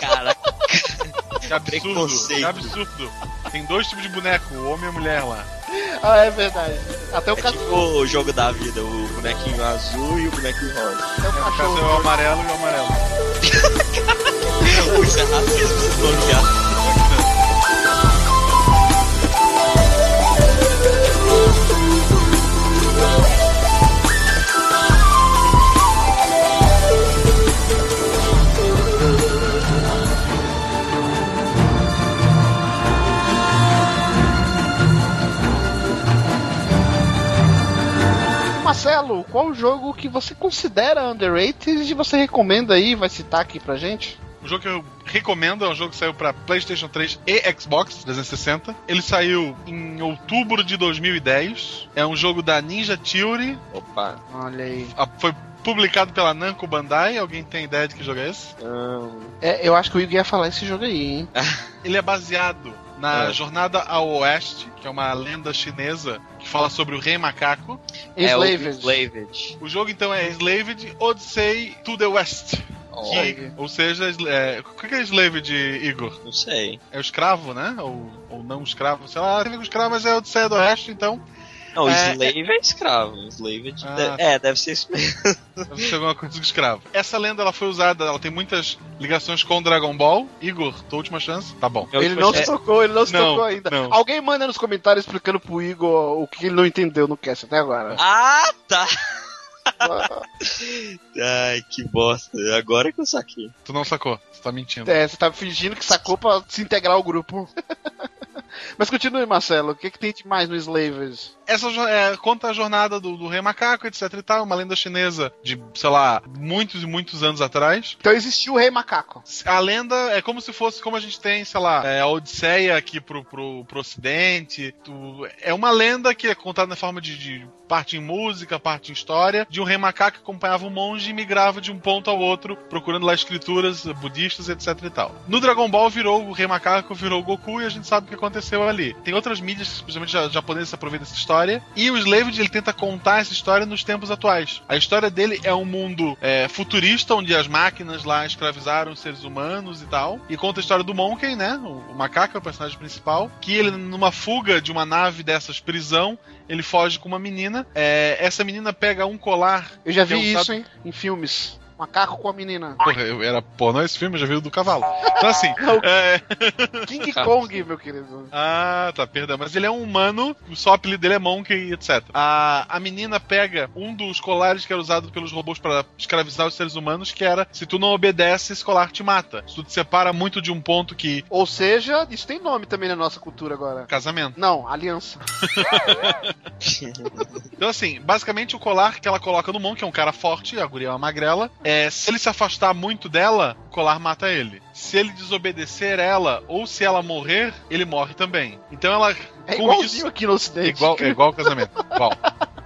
caraca. Que absurdo. Que absurdo. Tem dois tipos de boneco, o homem e a mulher lá. Ah, é verdade. Até o, É ca... tipo o jogo da vida, o bonequinho azul e o bonequinho rosa. até o é cachorro. o amarelo e o amarelo. Isso é racismo, qual o jogo que você considera underrated e você recomenda aí, vai citar aqui pra gente? O jogo que eu recomendo é um jogo que saiu pra PlayStation 3 e Xbox 360. Ele saiu em outubro de 2010. É um jogo da Ninja Theory. Opa. Olha aí. Ah, Foi publicado pela Namco Bandai. Alguém tem ideia de que jogo é esse? Hum, É, eu acho que o Igor ia falar esse jogo aí, hein? Ele é baseado na É. Jornada ao Oeste, que é uma lenda chinesa fala sobre o Rei Macaco. é o Enslaved. Enslaved. O jogo então é Slaved Odyssey to the West. Que, ou seja, é, o que é Slaved, Igor? Não sei. É o escravo, né? Ou, ou não escravo, sei lá, tem com escravo, mas é Odisseia do Oeste, então Não, É, Slave é, escravo. Slaved Ah. de- é, deve ser isso mesmo. deve ser alguma coisa com escravo. Essa lenda ela foi usada, ela tem muitas ligações com Dragon Ball. Igor, tua última chance? Tá bom. Ele não é- se tocou, ele não se Não, tocou ainda. não. Alguém manda nos comentários explicando pro Igor o que ele não entendeu no cast até agora. Ah, tá. Ai, que bosta. Agora que eu saquei. Tu não sacou, tu tá mentindo. é, você tá fingindo que sacou pra se integrar ao grupo. Mas continue, Marcelo. O que, que tem de mais no Slavers? Essa é, conta a jornada do, do Rei Macaco, etc e tal, uma lenda chinesa de, sei lá, muitos e muitos anos atrás. Então existiu o Rei Macaco. A lenda é como se fosse como a gente tem, sei lá, é, a Odisseia aqui pro, pro, pro ocidente. Tu- é uma lenda que é contada na forma de, de parte em música, parte em história, de um rei macaco que acompanhava um monge e migrava de um ponto ao outro, procurando lá escrituras budistas, etc e tal. No Dragon Ball virou o rei macaco, virou o Goku e a gente sabe o que aconteceu ali. Tem outras mídias, principalmente ja- japonesas, que aproveitam dessa história. E o Slaved, ele tenta contar essa história nos tempos atuais. A história dele é um mundo é, futurista, onde as máquinas lá escravizaram os seres humanos e tal. E conta a história do Monkey, né? O, o macaco é o personagem principal. Que ele, numa fuga de uma nave dessas prisão, ele foge com uma menina. É, essa menina pega um colar. Eu já é vi usado- isso, hein? Em filmes. Macaco com a menina. Porra, eu- era pornô esse filme, eu já vi o do cavalo. Então assim. é, King Kong, meu querido. Ah, tá, perdão. Mas ele é um humano, o só apelido dele é Monkey, etc. A, a menina pega um dos colares que era usado pelos robôs para escravizar os seres humanos, que era: se tu não obedece, esse colar te mata. Se tu te separa muito de um ponto que. Ou seja, isso tem nome também na nossa cultura agora. Casamento. Não, aliança. Então, assim, basicamente o colar que ela coloca no Monk, que é um cara forte, a guria é uma magrela, é, se ele se afastar muito dela, o colar mata ele. Se ele desobedecer ela, ou se ela morrer, ele morre também. Então ela. É igualzinho isso- aqui no ocidente. Igual, é igual o casamento. Igual.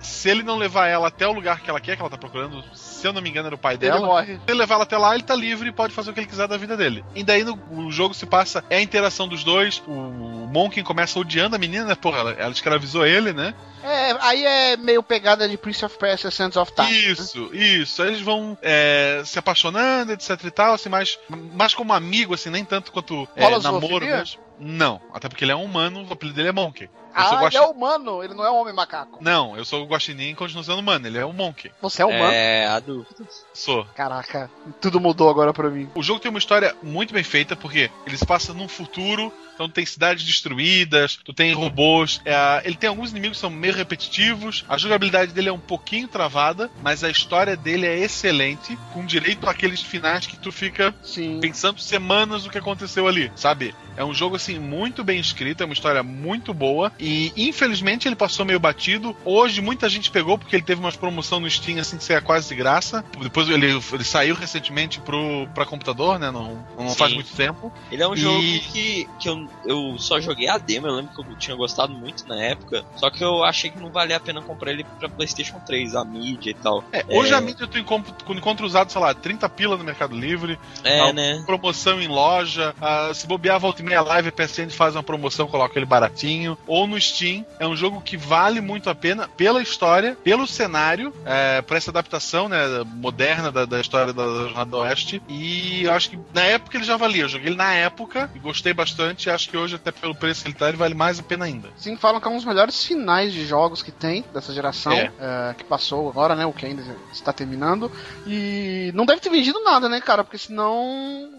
Se ele não levar ela até o lugar que ela quer, que ela tá procurando, se eu não me engano, era o pai Ele dela. morre. Se ele levar ela até lá, ele tá livre e pode fazer o que ele quiser da vida dele. E daí no, o jogo se passa, é a interação dos dois. O Monken começa odiando a menina, né? Porra, ela, ela escravizou ele, né? É, aí é meio pegada de Prince of Persia Sands of Time. né? Isso, isso. Aí eles vão é, se apaixonando, etc e tal, assim, mais, mais como amigo, assim, nem tanto quanto é, namoro zoofilia? Não, até porque ele é um humano, o apelido dele é Monkey. Eu Ah, sou ele guaxi- é humano, ele não é um homem macaco. Não, eu sou o Guaxinim e continuo sendo humano, ele é um Monkey. Você é humano? É, a dúvida. Sou. Caraca, tudo mudou agora pra mim. O jogo tem uma história muito bem feita, porque ele se passa num futuro, então tem cidades destruídas, tu tem robôs, é, ele tem alguns inimigos que são meio repetitivos, a jogabilidade dele é um pouquinho travada, mas a história dele é excelente, com direito àqueles finais que tu fica Sim. pensando semanas o que aconteceu ali, sabe? É um jogo assim muito bem escrito, é uma história muito boa e infelizmente ele passou meio batido. Hoje muita gente pegou porque ele teve umas promoção no Steam assim que é quase de graça. Depois ele, ele saiu recentemente pro para computador, né? Não, não Sim. faz muito tempo. Ele é um E- jogo que, que eu, eu só joguei a demo, eu lembro que eu tinha gostado muito na época, só que eu achei que não valia a pena comprar ele pra Playstation 3, a mídia e tal. É, hoje a mídia tu encontra, tu encontra usado, sei lá, 30 pila no Mercado Livre, É, né? promoção em loja. ah, se bobear, volta e meia live, PSN faz uma promoção, coloca ele baratinho. Ou no Steam. É um jogo que vale muito a pena pela história, pelo cenário, é, por essa adaptação né, moderna da, da história da Jornada do Oeste. E eu acho que na época ele já valia. Eu joguei ele na época e gostei bastante. Acho que hoje, até pelo preço que ele tá, ele vale mais a pena ainda. Sim, falam que é um dos melhores finais de jogos que tem dessa geração, É. é, que passou agora, né? O que ainda está terminando. E não deve ter vendido nada, né, cara? Porque senão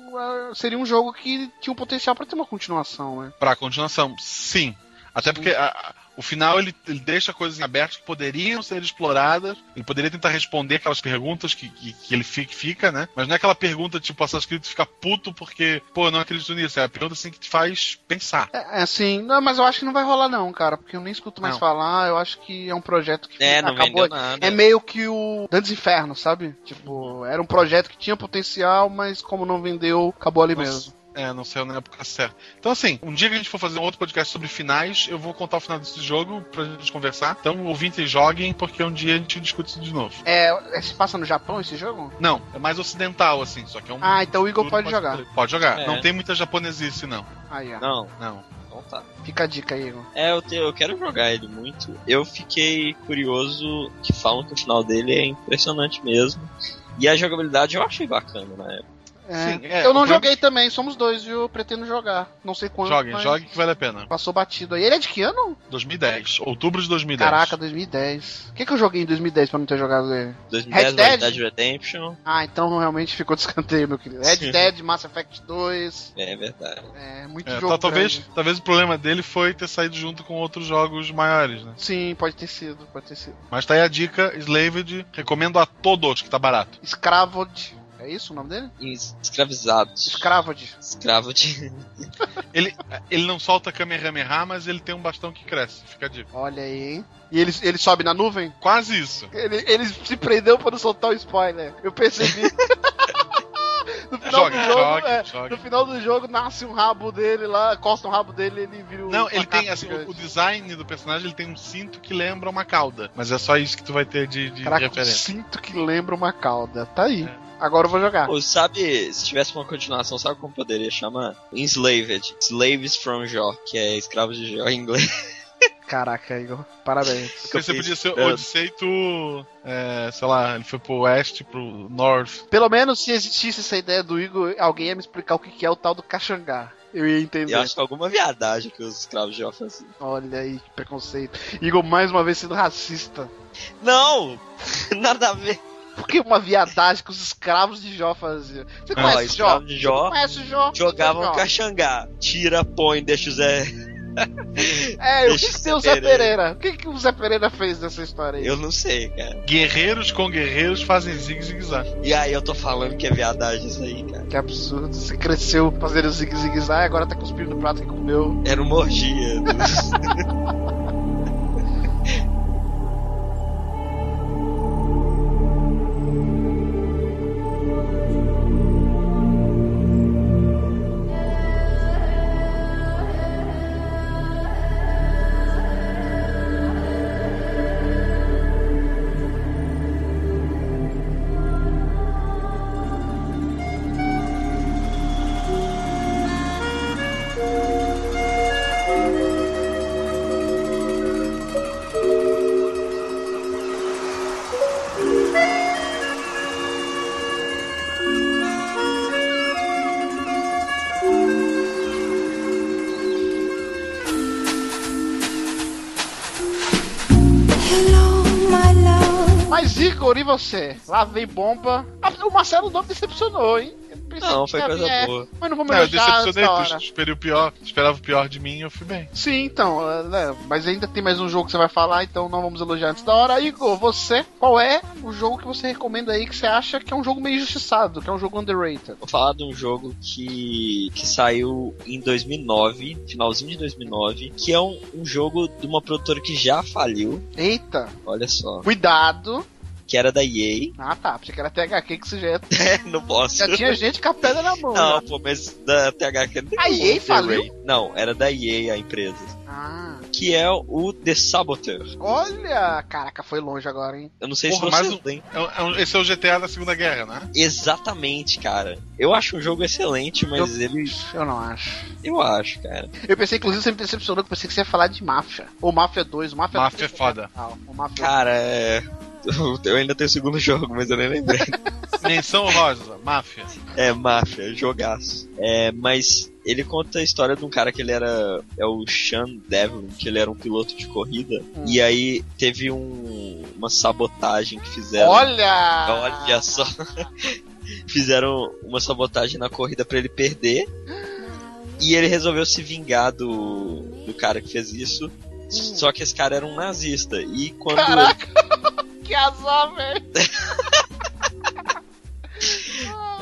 seria um jogo que tinha um potencial pra ter uma continuação, né? Pra continuação, sim. Até porque a- o final ele, ele deixa coisas em aberto que poderiam ser exploradas. Ele poderia tentar responder aquelas perguntas que, que, que ele fica, né? Mas não é aquela pergunta tipo Assassin's Creed fica puto porque, pô, eu não acredito nisso. É a pergunta assim que te faz pensar. É, é assim, não, mas eu acho que não vai rolar não, cara, porque eu nem escuto mais Não. falar, eu acho que é um projeto que É, não acabou. É meio que o Dantes Inferno, sabe? Tipo, era um projeto que tinha potencial, mas como não vendeu, acabou ali Nossa. mesmo. É, não saiu na época certa. Então, assim, um dia que a gente for fazer um outro podcast sobre finais, eu vou contar o final desse jogo pra gente conversar. Então, ouvintes, joguem, porque um dia a gente discute isso de novo. É, é, se passa no Japão esse jogo? Não, é mais ocidental, assim, só que é um. Ah, então o Igor futuro pode jogar. Pode jogar. É. Não tem muita japonesice, não. Aí, ó. Não, Não. então tá. Fica a dica aí, Igor. É, eu, te- eu quero jogar ele muito. Eu fiquei curioso que falam que o final dele é impressionante mesmo. E a jogabilidade eu achei bacana na época. É. Sim, é, eu não joguei também, somos dois, viu? Eu pretendo jogar. Não sei quando. Joguem, mas joguem que vale a pena. Passou batido aí. Ele é de que ano? 2010, outubro de 2010. Caraca, 2010. O que, que eu joguei em 2010 pra não ter jogado ele? 2010 Red Dead? Red Dead Redemption. Ah, então realmente ficou de escanteio, meu querido. Red Dead, Mass Effect 2. É verdade. É, muito É, jogo. tá- talvez, talvez o problema dele foi ter saído junto com outros jogos maiores, né? Sim, pode ter sido, pode ter sido. Mas tá aí a dica, Slaved, recomendo a todos, que tá barato. Escravod. É isso o nome dele? Escravizados. Escravo de. Ele, ele não solta Kamehameha, mas ele tem um bastão que cresce, fica a dica. Olha aí, hein? E ele, ele sobe na nuvem? Quase isso. Ele, ele se prendeu pra não soltar o spoiler. Eu percebi. no final Jogue, do jogo, jogue, é, jogue. no final do jogo nasce um rabo dele lá, corta um rabo dele e ele vira um Não, ele tem, assim, o, o design do personagem, ele tem um cinto que lembra uma cauda. Mas é só isso que tu vai ter de, de Caraca, referência. sinto que lembra uma cauda. Tá aí. É. Agora eu vou jogar. Pô, sabe, se tivesse uma continuação, sabe como poderia chamar? Enslaved. Slaves from Jó, que é escravos de Jó em inglês. Caraca, Igor. Parabéns. Porque você podia ser. Odissei, tu. É, sei lá, ele foi pro oeste, pro north. Pelo menos se existisse essa ideia do Igor, alguém ia me explicar o que que é o tal do Caxangá. Eu ia entender. Eu acho que alguma viadagem que os escravos de Jó faziam. Olha aí, que preconceito. Igor mais uma vez sendo racista. Não! Nada a ver. Por que uma viadagem que os escravos de Jó faziam? Você conhece Jó? de Jó Conhece Jó? jogavam Jó? caxangá. Tira, põe, deixa o Zé. É, o que, que tem o Zé Pereira. Pereira? O que, que o Zé Pereira fez nessa história aí? Eu não sei, cara. Guerreiros com guerreiros fazem zigue-zigue-zag. E aí eu tô falando que é viadagem isso aí, cara. Que absurdo. Você cresceu fazendo zigue-zigue-zag e agora tá cuspindo no prato que comeu. Era uma orgia. E você? Lá vem bomba. Ah, o Marcelo não decepcionou, hein? Não, foi coisa vir, boa. Mas não vou me Não, eu decepcionei, tu esperei o pior, esperava o pior de mim e eu fui bem. Sim, então, é, né, mas ainda tem mais um jogo que você vai falar, então não vamos elogiar antes da hora. Igor, você, qual é o jogo que você recomenda aí que você acha que é um jogo meio injustiçado, que é um jogo underrated? Vou falar de um jogo que, que saiu em 2009, finalzinho de 2009, que é um, um jogo de uma produtora que já faliu, Eita, olha só, cuidado. Que era da EA. Ah tá, pensei que era THQ que você já, É, não posso. já tinha gente com a pedra na mão. Não, né? pô, mas da THQ não tem A EA faliu? Ray. Não, era da EA a empresa. Ah, Que é o The Saboteur. olha, caraca, foi longe agora, hein? Eu não sei Porra, se mais vocês um- têm. É um- é esse é o GTA da Segunda Guerra, né? Exatamente, cara. Eu acho um jogo excelente, mas ele. Eu não acho. Eu acho, cara. Eu pensei, inclusive, você me decepcionou, que eu pensei que você ia falar de Máfia. Ou Máfia 2, o Máfia Máfia 2 é foda. legal, O Máfia Cara, é. Eu ainda tenho o segundo jogo, mas eu nem lembrei. Menção rosa, máfia. É, máfia, jogaço. É, mas ele conta a história de um cara que ele era. É o Sean Devlin, que ele era um piloto de corrida. Hum. E aí teve um, uma sabotagem que fizeram. Olha! Olha só. Fizeram uma sabotagem na corrida pra ele perder. E ele resolveu se vingar do, do cara que fez isso. Só que esse cara era um nazista. E quando. Caraca! Que azar, velho!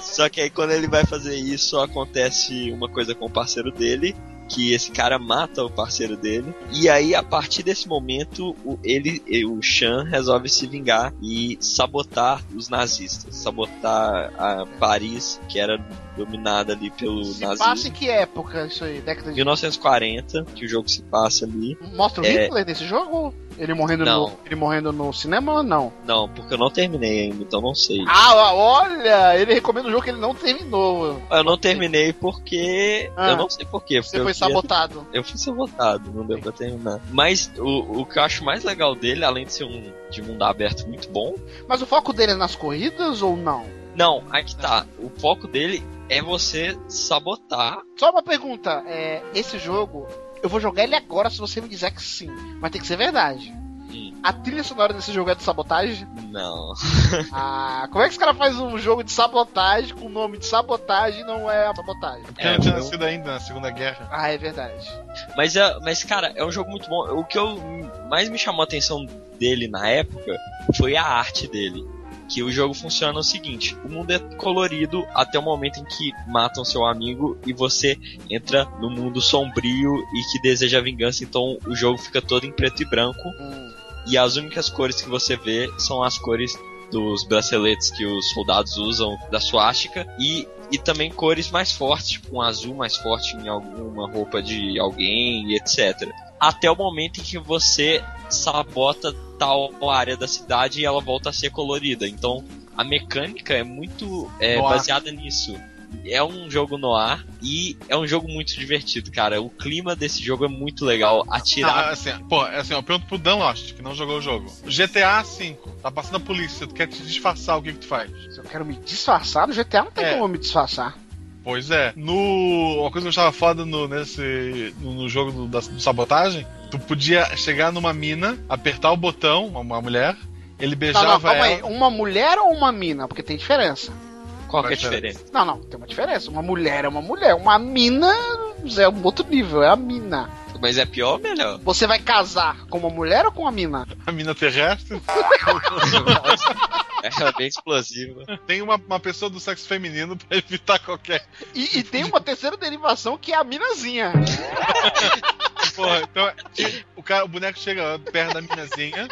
Só que aí quando ele vai fazer isso, acontece uma coisa com o parceiro dele, que esse cara mata o parceiro dele. E aí, a partir desse momento, o, ele, o Chan resolve se vingar e sabotar os nazistas. Sabotar a Paris, que era dominada ali pelo Se passa em nazismo. que época isso aí? Década de... 1940, que o jogo se passa ali. Mostra o É. Hitler nesse jogo? Ele morrendo, Não. no, ele morrendo no cinema ou não? Não, porque eu não terminei ainda, então não sei. Ah, olha! Ele recomenda um jogo que ele não terminou. Eu não terminei porque. Ah. Eu não sei porquê. porque Você foi queria- sabotado. Eu fui sabotado, não deu pra terminar. Mas o, o que eu acho mais legal dele, além de ser um de mundo aberto muito bom, Mas o foco dele é nas corridas ou não? não, aqui tá. O foco dele é você sabotar. Só uma pergunta, é, esse jogo, eu vou jogar ele agora se você me disser que sim. Mas tem que ser verdade. Hum. A trilha sonora desse jogo é de sabotagem? Não. Ah, como é que os caras fazem um jogo de sabotagem com o nome de sabotagem e não é a sabotagem? Porque É, não tinha nascido ainda na Segunda Guerra. Ah, é verdade. Mas, é, mas, cara, é um jogo muito bom. O que eu mais me chamou a atenção dele na época foi a arte dele. Que o jogo funciona o seguinte: o mundo é colorido até o momento em que matam seu amigo e você entra no mundo sombrio e que deseja vingança. Então o jogo fica todo em preto e branco. Hum. E as únicas cores que você vê são as cores dos braceletes que os soldados usam da suástica e, e também cores mais fortes, tipo um azul mais forte em alguma roupa de alguém e etc. Até o momento em que você sabota tal área da cidade e ela volta a ser colorida. Então a mecânica é muito é, baseada nisso. É um jogo no ar e é um jogo muito divertido, cara. O clima desse jogo é muito legal. Ah, Atirar assim, pô, é assim, eu pergunto pro Dan Lost, que não jogou o jogo. GTA V, tá passando a polícia, tu quer te disfarçar, o que que tu faz? Se eu quero me disfarçar no GTA, não tem É. como eu me disfarçar. Pois é. No. Uma coisa que eu achava foda no, nesse. No, no jogo do, da, do sabotagem, tu podia chegar numa mina, apertar o botão, uma, uma mulher, ele Não, beijava não, calma ela. aí. Uma mulher ou uma mina? Porque tem diferença. qual que é a Qual a diferença? Não, não, tem uma diferença. Uma mulher é uma mulher. Uma mina é um outro nível, é a mina. Mas é pior ou melhor? Você vai casar com uma mulher ou com uma mina? A mina terrestre. É bem explosivo. Tem uma, uma pessoa do sexo feminino pra evitar qualquer. E, e tem uma terceira derivação que é a minazinha. Porra, então. O, cara, o boneco chega perto da minazinha.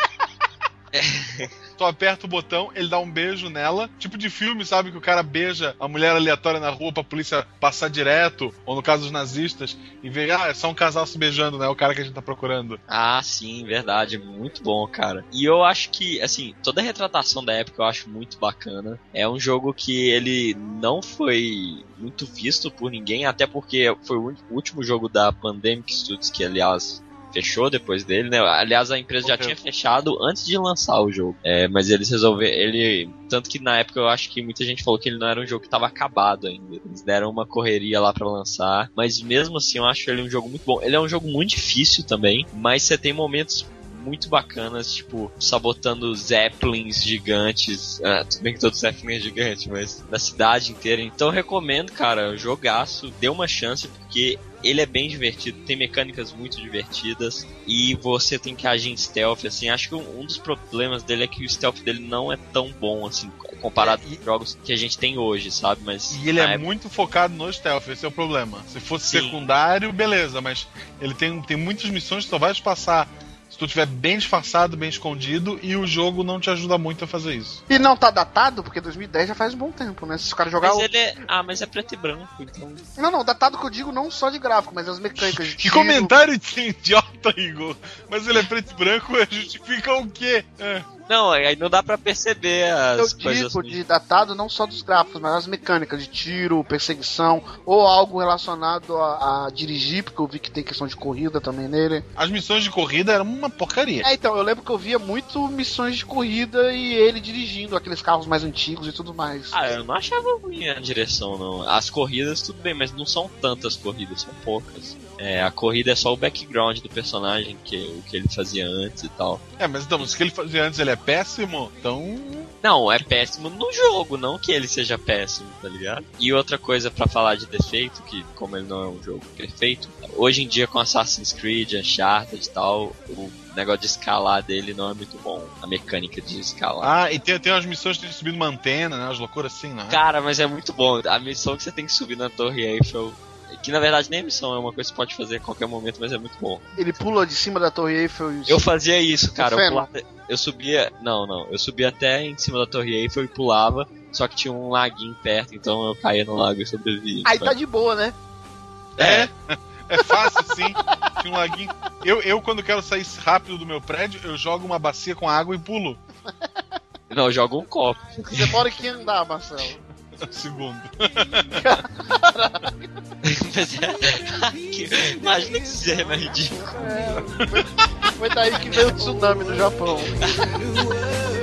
Tu aperta o botão, ele dá um beijo nela. Tipo de filme, sabe? Que o cara beija a mulher aleatória na rua pra polícia passar direto. Ou no caso dos nazistas. E ver, ah, é só um casal se beijando, né? O cara que a gente tá procurando. Ah, sim, verdade. Muito bom, cara. E eu acho que, assim, toda a retratação da época eu acho muito bacana. É um jogo que ele não foi muito visto por ninguém, até porque foi o último jogo da Pandemic Studios, que aliás fechou depois dele, né? Aliás, a empresa já Ok. tinha fechado antes de lançar o jogo. É, mas eles resolveram. Ele. Tanto que na época eu acho que muita gente falou que ele não era um jogo que estava acabado ainda. Eles deram uma correria lá pra lançar. Mas mesmo assim, eu acho ele um jogo muito bom. Ele é um jogo muito difícil também, mas você tem momentos muito bacanas, tipo, sabotando zeppelins gigantes. Ah, tudo bem que todo zeppelin é gigante, mas na cidade inteira. Então eu recomendo, cara, jogaço, dê uma chance, porque ele é bem divertido, tem mecânicas muito divertidas e você tem que agir em stealth, assim, acho que um, um dos problemas dele é que o stealth dele não é tão bom, assim, comparado É, e- com jogos que a gente tem hoje, sabe? Mas E ele é época- muito focado no stealth, esse é o problema. Se fosse Sim. secundário, beleza, mas ele tem, tem muitas missões que só vai te passar se tu estiver bem disfarçado, bem escondido, e o jogo não te ajuda muito a fazer isso. E não tá datado, porque 2010 já faz um bom tempo, né? Se os caras jogar. Mas ele é. Ah, mas é preto e branco, então. Não, não, datado que eu digo não só de gráfico, mas as mecânicas de Que tiro. comentário de idiota, Igor! Mas ele é preto e branco, justifica o quê? É. Não, aí não dá pra perceber Eu as coisas. digo de datado não só dos gráficos, mas as mecânicas de tiro, perseguição, ou algo relacionado a, a dirigir, porque eu vi que tem questão de corrida também nele. As missões de corrida eram uma porcaria. É, então, eu lembro que eu via muito missões de corrida e ele dirigindo aqueles carros mais antigos e tudo mais. Ah, eu não achava ruim a direção, não. As corridas, tudo bem, mas não são tantas corridas, são poucas. É, a corrida é só o background do personagem, que o que ele fazia antes e tal. É, mas então, o que ele fazia antes ele é péssimo, então. Não, é péssimo no jogo, não que ele seja péssimo, tá ligado? E outra coisa pra falar de defeito, que como ele não é um jogo perfeito, hoje em dia com Assassin's Creed, Uncharted e tal, o negócio de escalar dele não é muito bom. A mecânica de escalar. Ah, e tem, tem umas missões que tem que subir numa antena, né? Umas loucuras assim, né? Cara, mas é muito bom. A missão que você tem que subir na Torre Eiffel. Que na verdade nem é missão, é uma coisa que você pode fazer a qualquer momento, mas é muito bom. Ele pula de cima da Torre Eiffel e Eu fazia isso, cara. Eu, pulava- eu subia. Não, não. Eu subia até em cima da Torre Eiffel e pulava. Só que tinha um laguinho perto, então eu caía no lago e sobrevivia. Aí tá de boa, né? É, É fácil, sim. Tinha um laguinho. Eu, eu, quando quero sair rápido do meu prédio, eu jogo uma bacia com água e pulo. não, eu jogo um copo. Você mora aqui em andar, Marcelo. Segundo. Mas é. que- Imagina que cena ridícula. É, foi, foi daí que veio o tsunami no Japão.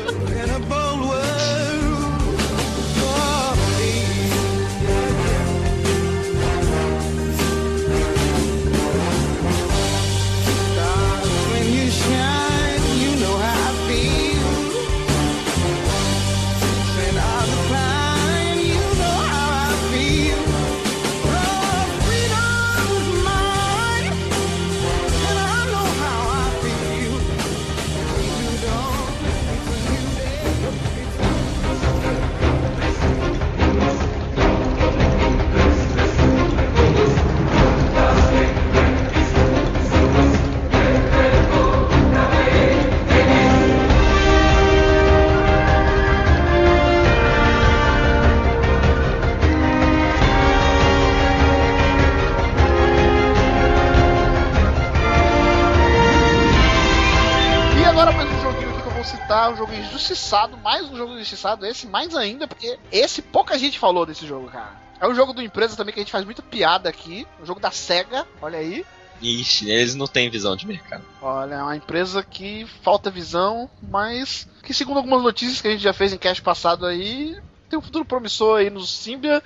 um jogo injustiçado, mais um jogo injustiçado, esse mais ainda, porque esse pouca gente falou desse jogo, cara. É um jogo do empresa também que a gente faz muita piada aqui, um jogo da SEGA, olha aí. Ixi, eles não têm visão de mercado. Olha, é uma empresa que falta visão, mas que segundo algumas notícias que a gente já fez em cast passado aí, tem um futuro promissor aí no Symbian.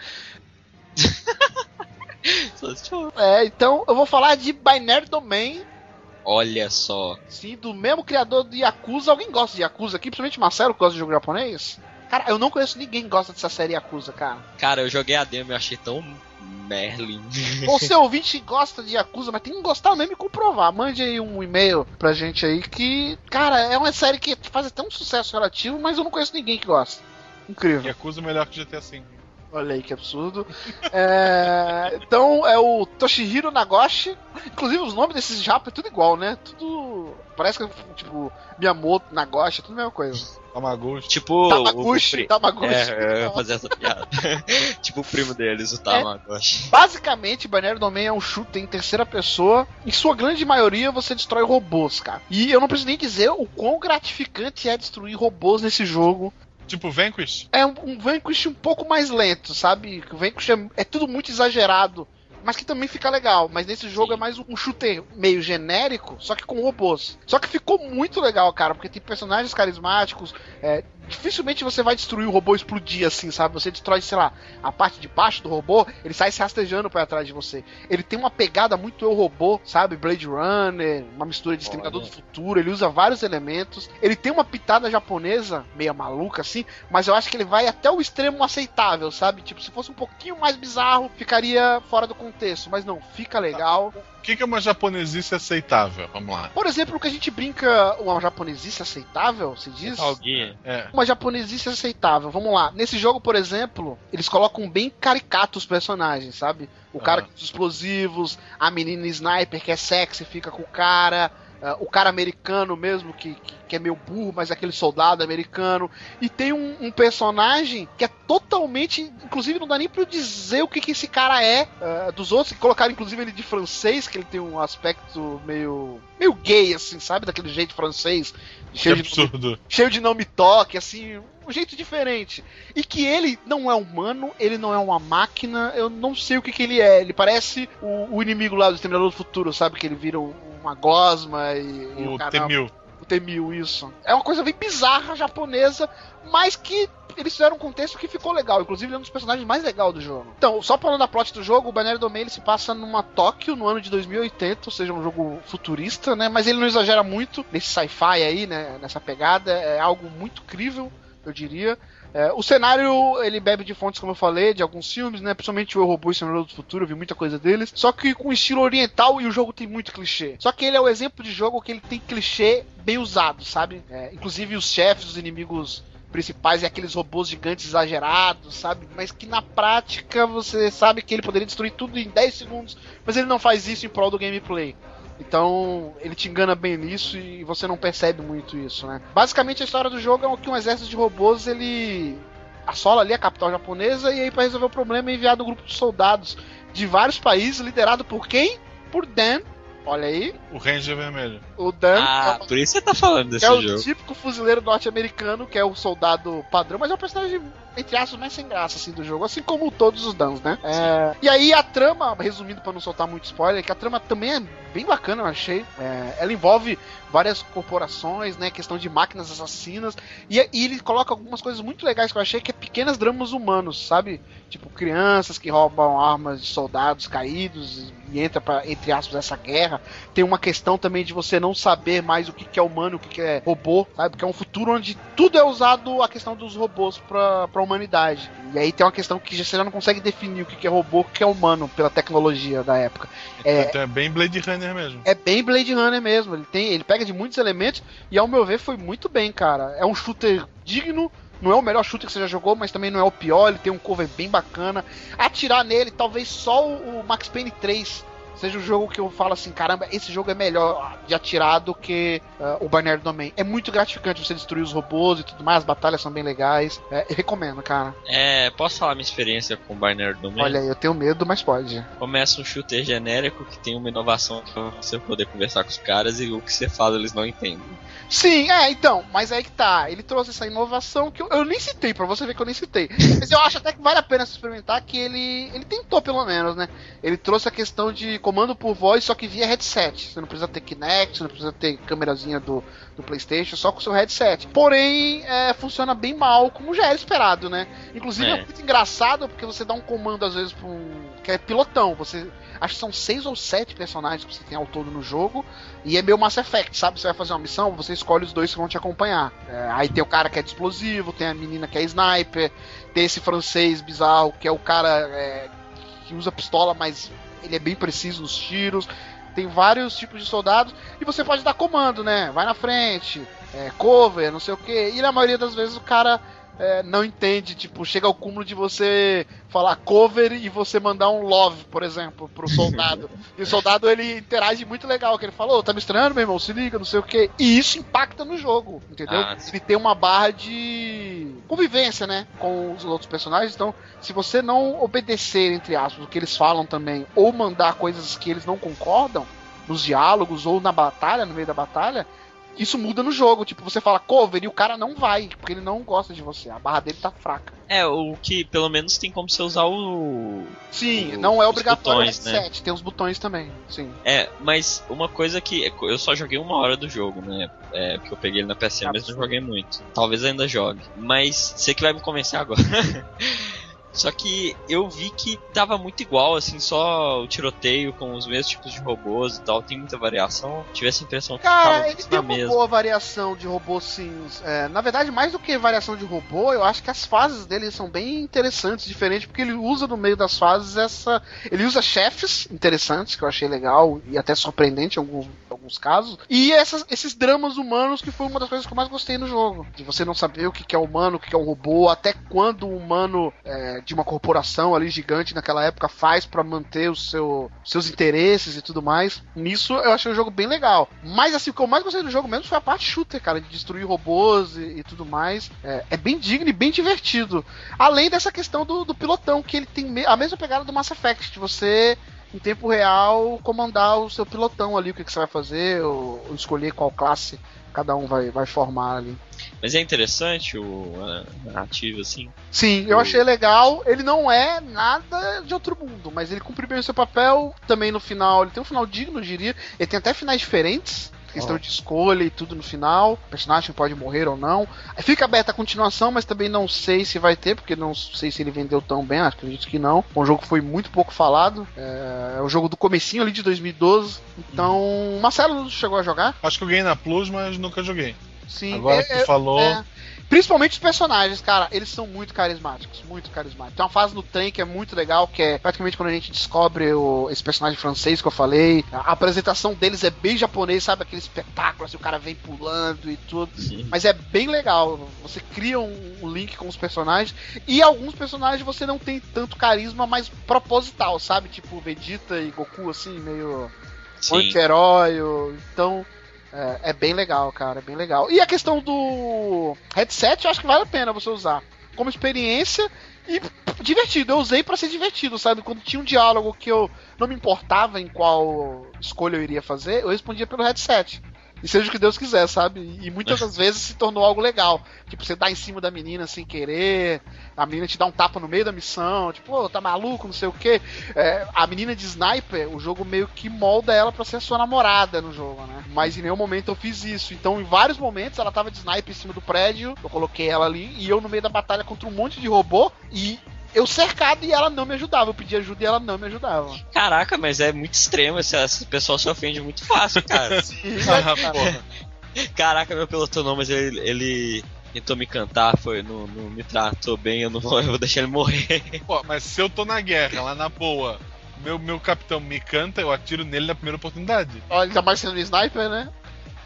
É, então eu vou falar de Binary Domain, Olha só. sim, do mesmo criador do Yakuza. Alguém gosta de Yakuza aqui? Principalmente Marcelo, que gosta de jogo japonês? Cara, eu não conheço ninguém que gosta dessa série Yakuza, cara. Cara, eu joguei a demo e achei tão Merlin. Você ouvinte gosta de Yakuza, mas tem que gostar mesmo e comprovar. Mande aí um e-mail pra gente aí que, cara, é uma série que faz até um sucesso relativo, mas eu não conheço ninguém que gosta. Incrível. Yakuza melhor que GTA V. Olha aí que absurdo. É, então é o Toshihiro Nagoshi. Inclusive os nomes desses japas é tudo igual, né? Tudo. Parece que tipo Miyamoto, Nagoshi, é tudo a mesma coisa. Tamagotchi. tipo. Tamaguchi, o Tamaguchi. É, eu ia fazer essa piada. tipo o primo deles, o Tamagotchi. Basicamente, Binary Domain é um shooter em terceira pessoa. Em sua grande maioria, você destrói robôs, cara. E eu não preciso nem dizer o quão gratificante é destruir robôs nesse jogo. Tipo Vanquish? É um, um Vanquish um pouco mais lento, sabe? O Vanquish é, é tudo muito exagerado. Mas que também fica legal. Mas nesse jogo Sim. é mais um shooter meio genérico, só que com robôs. Só que ficou muito legal, cara, porque tem personagens carismáticos, é, dificilmente você vai destruir o robô explodir assim, sabe? Você destrói, sei lá, a parte de baixo do robô, ele sai se rastejando pra trás de você. Ele tem uma pegada muito eu robô, sabe? Blade Runner, uma mistura de Exterminador do Futuro, ele usa vários elementos. Ele tem uma pitada japonesa, meia maluca assim, mas eu acho que ele vai até o extremo aceitável, sabe? Tipo, se fosse um pouquinho mais bizarro, ficaria fora do contexto, mas não, fica legal. O que, que é uma japonesice aceitável? Vamos lá. Por exemplo, o que a gente brinca, uma japonesice aceitável, se diz? Alguém. É. Uma japonesice aceitável. Vamos lá. Nesse jogo, por exemplo, eles colocam bem caricatos os personagens, sabe? O cara com os explosivos, a menina sniper que é sexy, fica com o cara. Ah, o cara americano mesmo, que, que, que é meio burro, mas é aquele soldado americano. E tem um, um personagem que é totalmente. Inclusive, não dá nem pra eu dizer o que, que esse cara é ah, dos outros. que Colocaram, inclusive, ele de francês, que ele tem um aspecto meio. meio gay, assim, sabe? Daquele jeito francês. Que Cheio de absurdo. cheio de não me toque, assim, um jeito diferente. E que ele não é humano, ele não é uma máquina, eu não sei o que, que ele é. Ele parece o, o inimigo lá do Exterminador do Futuro, sabe? Que ele vira um- uma gosma e, e O cara- T-1000. O T-1000, isso. É uma coisa bem bizarra, japonesa, mas que eles fizeram um contexto que ficou legal. Inclusive, ele é um dos personagens mais legais do jogo. Então, só falando da plot do jogo, o Binary Domain ele se passa numa Tóquio no ano de 2080, ou seja, um jogo futurista, né? Mas ele não exagera muito nesse sci-fi aí, né? Nessa pegada. É algo muito crível, eu diria. É, o cenário, ele bebe de fontes, como eu falei, de alguns filmes, né? Principalmente o Eu, Robô e o Senhor do Futuro, eu vi muita coisa deles. Só que com estilo oriental e o jogo tem muito clichê. Só que ele é o exemplo de jogo que ele tem clichê bem usado, sabe? É, inclusive os chefes, os inimigos principais e aqueles robôs gigantes exagerados, sabe? Mas que na prática você sabe que ele poderia destruir tudo em 10 segundos, mas ele não faz isso em prol do gameplay. Então, ele te engana bem nisso e você não percebe muito isso, né? Basicamente, a história do jogo é que um exército de robôs, ele assola ali a capital japonesa e aí para resolver o problema é enviado um grupo de soldados de vários países, liderado por quem? Por Dan. Olha aí, O Ranger Vermelho. o Dan. Ah, por isso você tá falando desse que é o jogo. típico fuzileiro norte-americano, que é o soldado padrão, mas é o personagem, entre aspas, mais sem graça assim, do jogo, assim como todos os Dans, né? É, e aí a trama, resumindo pra não soltar muito spoiler, que a trama também é bem bacana, eu achei. É, ela envolve várias corporações, né? Questão de máquinas assassinas. E, e ele coloca algumas coisas muito legais que eu achei, que é pequenas dramas humanos, sabe? Tipo, crianças que roubam armas de soldados caídos e entra pra, entre aspas, essa guerra. Tem uma questão também de você não saber mais o que, que é humano, o que, que é robô, sabe? Porque é um futuro onde tudo é usado a questão dos robôs pra, pra humanidade. E aí tem uma questão que você já não consegue definir o que, é robô, o que é humano pela tecnologia da época. É, Então é bem Blade Runner mesmo. é bem Blade Runner mesmo. Ele tem, ele pega de muitos elementos e ao meu ver foi muito bem, cara. É um shooter digno. Não é o melhor shooter que você já jogou, mas também não é o pior. Ele tem um cover bem bacana. Atirar nele, talvez só o o Max Payne 3 seja o jogo que eu falo assim, caramba, esse jogo é melhor de atirar do que ah, o Binary Domain. É muito gratificante você destruir os robôs e tudo mais, as batalhas são bem legais. É, recomendo, cara. É, posso falar minha experiência com o Binary Domain? Olha eu tenho medo, mas pode. Começa um shooter genérico que tem uma inovação pra você poder conversar com os caras e o que você fala eles não entendem. Sim, é, então, mas aí que tá. Ele trouxe essa inovação que eu, eu nem citei, pra você ver que eu nem citei. Mas eu acho até que vale a pena experimentar que ele. Ele tentou, pelo menos, né? Ele trouxe a questão de comando por voz, só que via headset. Você não precisa ter Kinect, você não precisa ter câmerazinha do, do Playstation, só com o seu headset. Porém, é, funciona bem mal, como já era esperado, né? Inclusive é. É. muito engraçado porque você dá um comando, às vezes, pra um. que é pilotão. Você. Acho que são seis ou sete personagens que você tem ao todo no jogo. E é meio Mass Effect, sabe? Você vai fazer uma missão, você escolhe os dois que vão te acompanhar. É, aí tem o cara que é de explosivo, tem a menina que é sniper, tem esse francês bizarro que é o cara é, que usa pistola, mas ele é bem preciso nos tiros. Tem vários tipos de soldados e você pode dar comando, né? Vai na frente, é, cover, não sei o que. E na maioria das vezes o cara é, não entende, tipo, chega ao cúmulo de você falar cover e você mandar um love, por exemplo, pro soldado. e o soldado ele interage muito legal, que ele fala, ô, tá me estranhando, meu irmão, se liga, não sei o que. E isso impacta no jogo, entendeu? Ah, ele tem uma barra de convivência, né, com os outros personagens. Então, se você não obedecer, entre aspas, o que eles falam também, ou mandar coisas que eles não concordam nos diálogos ou na batalha, no meio da batalha, isso muda no jogo. Tipo, você fala cover e o cara não vai, porque ele não gosta de você. A barra dele tá fraca. É, o que pelo menos tem como você usar o. Sim, O- não é obrigatório botões, né? headset, tem os botões também. Sim. É, mas uma coisa que. Eu só joguei uma hora do jogo, né? É, porque eu peguei ele na PC, mas não joguei muito. Talvez ainda jogue. Mas você que vai me convencer agora. Só que eu vi que tava muito igual, assim, só o tiroteio com os mesmos tipos de robôs e tal. Tem muita variação. Tive essa impressão que Cara, ele tem uma mesma. boa variação de robô, sim. É, na verdade, mais do que variação de robô, eu acho que as fases dele são bem interessantes, diferentes, porque ele usa no meio das fases essa. Ele usa chefes interessantes, que eu achei legal e até surpreendente em alguns, alguns casos. E essas- esses dramas humanos, que foi uma das coisas que eu mais gostei no jogo. De você não saber o que é humano, o que que é um robô, até quando o humano é, de uma corporação ali gigante naquela época faz pra manter o seu, seus interesses e tudo mais. Nisso eu achei o jogo bem legal. Mas assim, o que eu mais gostei do jogo mesmo foi a parte shooter, cara, de destruir robôs e, e tudo mais. É, é bem digno e bem divertido. Além dessa questão do, do pilotão, que ele tem a mesma pegada do Mass Effect, de você. Em tempo real, comandar o seu pilotão ali, o que, que você vai fazer, ou, ou escolher qual classe cada um vai, vai formar ali. Mas é interessante o a narrativa, assim. Sim, eu achei legal. Ele não é nada de outro mundo, mas ele cumpre bem o seu papel. Também no final, ele tem um final digno, eu diria. Ele tem até finais diferentes. Questão de escolha e tudo no final. O personagem pode morrer ou não. Fica aberta a continuação, mas também não sei se vai ter, porque não sei se ele vendeu tão bem, acredito que não. O jogo foi muito pouco falado. É, é o jogo do comecinho ali de 2012. Então, o Marcelo chegou a jogar? Acho que eu ganhei na Plus, mas nunca joguei. Sim. Agora é- que é- tu falou. é. Principalmente os personagens, cara, eles são muito carismáticos, muito carismáticos. Tem uma fase no trem que é muito legal, que é praticamente quando a gente descobre o- esse personagem francês que eu falei. A apresentação deles é bem japonês, sabe? Aquele espetáculo, assim, o cara vem pulando e tudo. Mas é bem legal. Você cria um, um link com os personagens. E alguns personagens você não tem tanto carisma, mas proposital, sabe? Tipo Vegeta e Goku, assim, meio Sim. anti-herói. Então, é, é bem legal, cara, é bem legal. E a questão do headset, eu acho que vale a pena você usar como experiência e divertido. Eu usei pra ser divertido, sabe? Quando tinha um diálogo que eu não me importava em qual escolha eu iria fazer, eu respondia pelo headset. E seja o que Deus quiser, sabe? E muitas das vezes se tornou algo legal. Tipo, você dá em cima da menina sem querer, a menina te dá um tapa no meio da missão, tipo, ô, tá maluco, não sei o quê. É, a menina de sniper, o jogo meio que molda ela pra ser a sua namorada no jogo, né? Mas em nenhum momento eu fiz isso. Então, em vários momentos, ela tava de sniper em cima do prédio, eu coloquei ela ali, e eu no meio da batalha contra um monte de robô, e eu cercado e ela não me ajudava. Eu pedi ajuda e ela não me ajudava. Caraca, mas é muito extremo. Esse, esse pessoal se ofende muito fácil, cara. Ah, porra. Caraca, meu piloto não, mas ele, ele tentou me cantar, foi, não, não me tratou bem, eu não vou, eu vou deixar ele morrer. Pô, mas se eu tô na guerra, lá na boa, meu, meu capitão me canta, eu atiro nele na primeira oportunidade. Olha, ainda mais sendo sniper, né?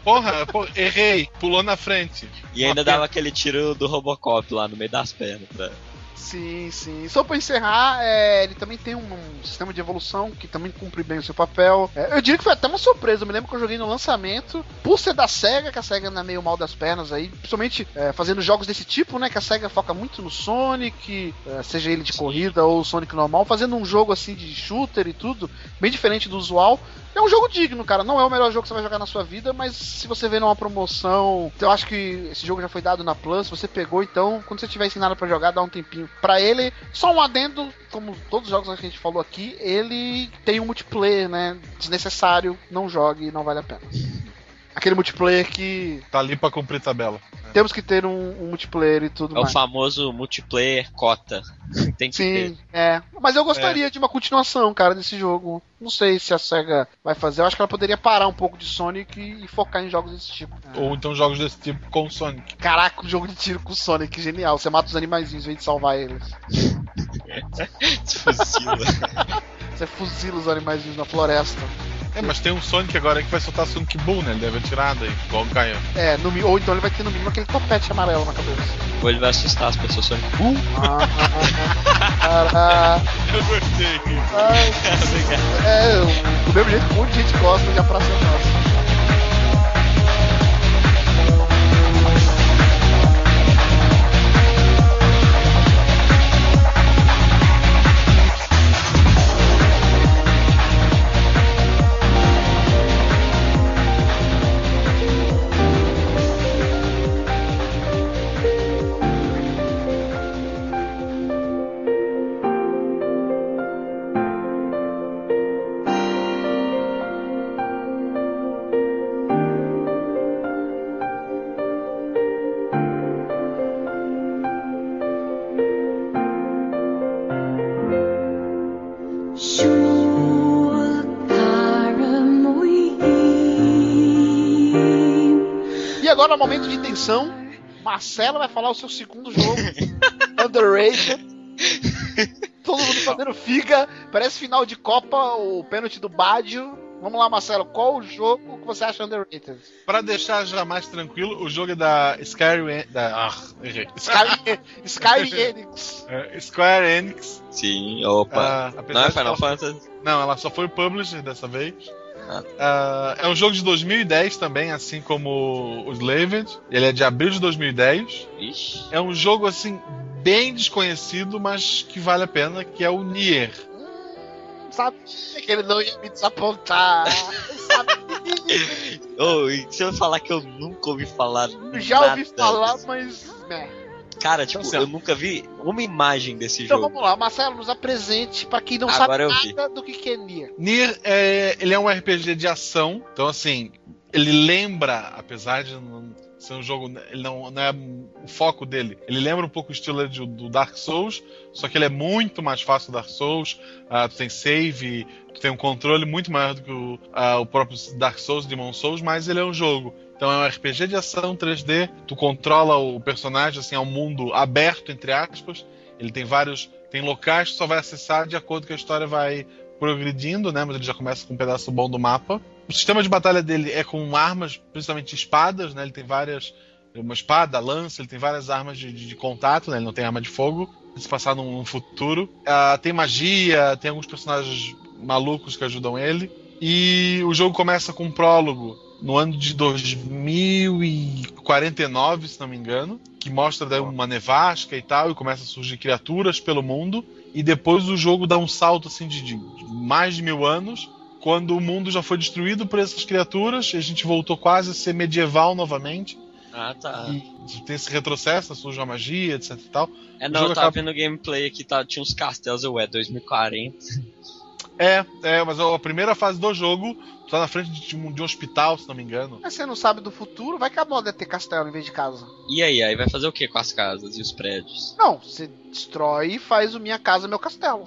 Porra, pô, errei, pulou na frente. E ainda Uma dava aquele tiro do Robocop lá no meio das pernas. Pra... Sim, sim. Só pra encerrar, é, ele também tem um, sistema de evolução que também cumpre bem o seu papel. É, eu diria que foi até uma surpresa. Eu me lembro que eu joguei no lançamento, por ser da SEGA, que a SEGA anda meio mal das pernas aí, principalmente é, fazendo jogos desse tipo, né? Que a SEGA foca muito no Sonic, é, seja ele de corrida ou Sonic normal, fazendo um jogo assim de shooter e tudo, bem diferente do usual. É um jogo digno, cara. Não é o melhor jogo que você vai jogar na sua vida, mas se você vê numa promoção, eu acho que esse jogo já foi dado na Plus, você pegou, então, quando você tiver ensinado pra jogar, dá um tempinho pra ele. Só um adendo, como todos os jogos que a gente falou aqui, ele tem um multiplayer, né? Desnecessário, não jogue, não vale a pena. Aquele multiplayer que Tá ali pra cumprir tabela. Temos que ter um, um multiplayer e tudo É o mais. famoso multiplayer cota. Tem que ter. Sim, é. Mas eu gostaria de uma continuação, cara, desse jogo. Não sei se a SEGA vai fazer. Eu acho que ela poderia parar um pouco de Sonic e, e focar em jogos desse tipo. Ou então jogos desse tipo com Sonic. Caraca, um jogo de tiro com o Sonic, genial. Você mata os animaizinhos em vez de salvar eles. Fuzila. Você fuzila os animaizinhos na floresta. É, mas tem um Sonic agora que vai soltar Sonic Boom, né? Ele deve atirar daí, igual o Gaia. É, no ou então ele vai ter no mínimo aquele topete amarelo na cabeça. Ou ele vai assustar as pessoas só. Uh! Ah, Eu gostei. ai, é, o- do mesmo jeito que um monte de gente gosta de A Praça é Nossa. Agora, no momento de tensão, Marcelo vai falar o seu segundo jogo. Underrated. Todo mundo fazendo figa. Parece final de Copa, o pênalti do Badio. Vamos lá, Marcelo. Qual o jogo que você acha underrated? Pra deixar já mais tranquilo, o jogo é da Skyrim. Da, ah, errei. Sky, Sky Enix. É, Square Enix. Sim, opa. Ah, Não é Final ela- Fantasy? Não, ela só foi o publisher dessa vez. Ah, é um jogo de 2010 também, assim como o Slaved. Ele é de abril de 2010. Ixi. É um jogo assim bem desconhecido, mas que vale a pena, que é o Nier. Sabia que ele não ia me desapontar. Sabia. E se eu falar que eu nunca ouvi falar. Já ouvi nada falar, desse- mas. né. Cara, tipo, Então, assim, ó. eu nunca vi uma imagem desse Então jogo. vamos lá, Marcelo, nos apresente pra quem não Agora sabe nada do que, que é Nier. Nier é, ele é um RPG de ação, então assim, ele lembra, apesar de não ser um jogo, ele não, não é o foco dele, ele lembra um pouco o estilo de- do Dark Souls, só que ele é muito mais fácil do Dark Souls, ah, tu tem save, tu tem um controle muito maior do que o, ah, o próprio Dark Souls, Demon Souls, mas ele é um jogo. Então é um RPG de ação 3D, tu controla o personagem, assim, é um mundo aberto, entre aspas, ele tem vários, tem locais que só vai acessar de acordo com a história vai progredindo, né? Mas ele já começa com um pedaço bom do mapa. O sistema de batalha dele é com armas, principalmente espadas, né? Ele tem várias. Uma espada, lança, ele tem várias armas de, de- de contato, né? Ele não tem arma de fogo. Se passar num, num futuro. Ah, tem magia, tem alguns personagens malucos que ajudam ele. E o jogo começa com um prólogo no ano de 2049, se não me engano, que mostra daí uma nevasca e tal, e começa a surgir criaturas pelo mundo. E depois o jogo dá um salto assim de, de mais de mil anos, quando o mundo já foi destruído por essas criaturas, e a gente voltou quase a ser medieval novamente. Ah, tá. E tem esse retrocesso, surge a magia, etc e tal. É, não, eu tava acaba- vendo gameplay aqui, tá, tinha uns castelos, eu é 2040. É, é, mas a primeira fase do jogo tu tá na frente de um, de um hospital, se não me engano. Mas você não sabe do futuro, vai que a moda é ter castelo em vez de casa. E aí, aí vai fazer o que com as casas e os prédios? Não, você destrói e faz o Minha Casa Meu Castelo.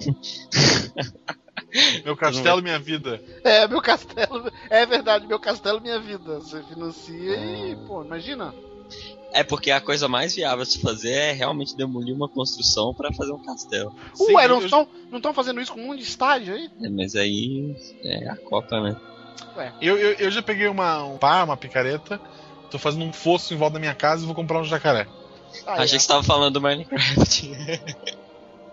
Meu castelo, minha vida. É, meu castelo. É verdade, meu castelo, minha vida. Você financia e, pô, imagina. É porque a coisa mais viável a se fazer é realmente demolir uma construção pra fazer um castelo. Sim, Ué, eu- não eu- estão não tão fazendo isso com um monte de estádio aí? É, mas aí é a Copa, né? Eu, eu, eu já peguei uma, um pá, uma picareta, tô fazendo um fosso em volta da minha casa e vou comprar um jacaré. Aí, Achei ó. que você tava falando do Minecraft.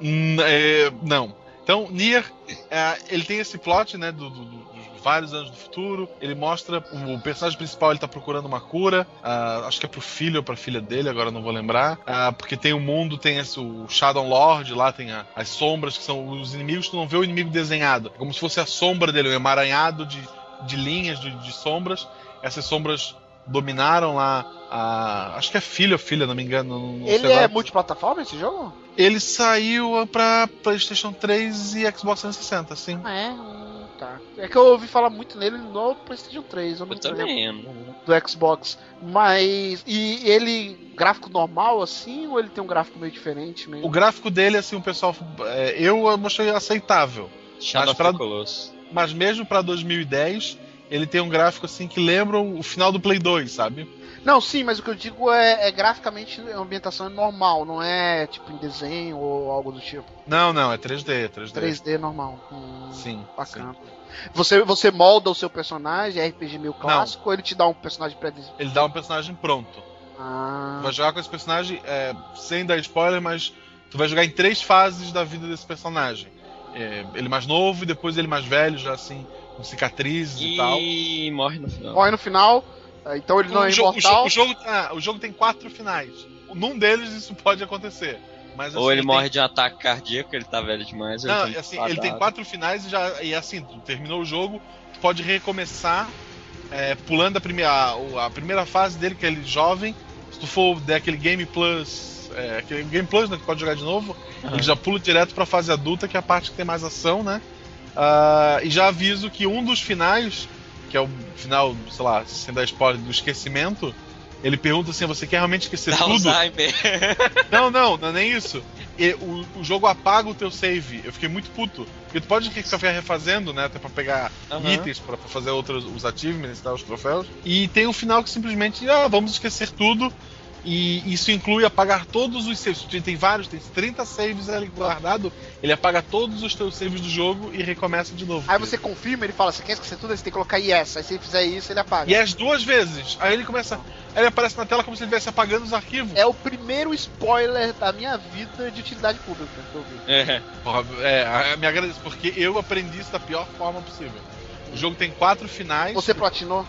Hum, é, não. Então, Nier, é, ele tem esse plot, né, do, do- do- vários anos do futuro. Ele mostra o personagem principal, ele tá procurando uma cura. ah, acho que é pro filho ou pra filha dele, agora não vou lembrar. Ah, porque tem o mundo, tem esse, o Shadow Lord, lá tem a- as sombras, que são os inimigos, tu não vê o inimigo desenhado. É como se fosse a sombra dele, um emaranhado de, de linhas, de, de sombras. Essas sombras dominaram lá a. Acho que é filho ou filha, não me engano. Não, não sei Ele é multiplataforma esse jogo? Ele saiu pra PlayStation 3 e Xbox 360, sim. Ah, é? Tá. É que eu ouvi falar muito nele no PlayStation 3, eu não Eu lembro também. não- do Xbox. Mas. E ele, gráfico normal assim, ou ele tem um gráfico meio diferente mesmo? O gráfico dele, assim, o pessoal. é, eu achei aceitável. Shadow Mas pra-. Mas mesmo pra 2010, ele tem um gráfico assim que lembra o final do Play 2, sabe? Não, sim, mas o que eu digo é, é graficamente a ambientação é normal, não é tipo em desenho ou algo do tipo. Não, não, é 3D, é 3D. 3D normal. Hum, Sim, Bacana. Você, você molda o seu personagem, é RPG meio clássico, ou ele te dá um personagem pré Ele dá um personagem pronto. Ah, Tu vai jogar com esse personagem, é, sem dar spoiler, mas tu vai jogar em três fases da vida desse personagem. É, ele mais novo e depois ele mais velho, já assim, com cicatrizes e, tal. E morre no final. morre no final, então ele não é o, jogo, o, imortal. jogo, o, jogo tá- o jogo tem quatro finais. Num deles isso pode acontecer. Mas, Ou assim, ele morre de um ataque cardíaco, ele tá velho demais. Não, ele assim, ele tem quatro finais e já. E assim, tu terminou o jogo, tu pode recomeçar é, pulando a primeira, a, a primeira fase dele, que é ele jovem. Se tu for der aquele Game Plus. É, aquele Game Plus, né? Que pode jogar de novo, Aham. ele já pula direto pra fase adulta, que é a parte que tem mais ação, né? Ah, e já aviso que um dos finais, que é o final, sei lá, sem dar spoiler, do esquecimento, ele pergunta assim: você quer realmente esquecer Dá tudo? Alzheimer. Não, não, não é nem isso. e o, o jogo apaga o teu save. Eu fiquei muito puto. Porque tu pode ficar refazendo, né? Até pra pegar Aham. itens pra, pra fazer outros os achievements e tal, os troféus. E tem um final que simplesmente, ah, vamos esquecer tudo. E isso inclui apagar todos os saves. Tem- Tem vários, tem 30 saves ali guardado. Ele apaga todos os teus saves do jogo e recomeça de novo. Aí você confirma, ele fala, você quer esquecer tudo, aí você tem que colocar yes. Aí se ele fizer isso, ele apaga. E é as duas vezes. Aí ele começa. Aí ele aparece na tela como se ele estivesse apagando os arquivos. É o primeiro spoiler da minha vida de utilidade pública que eu vi. É. Porra, é, me agradeço, porque eu aprendi isso da pior forma possível. O jogo tem quatro finais. Você platinou?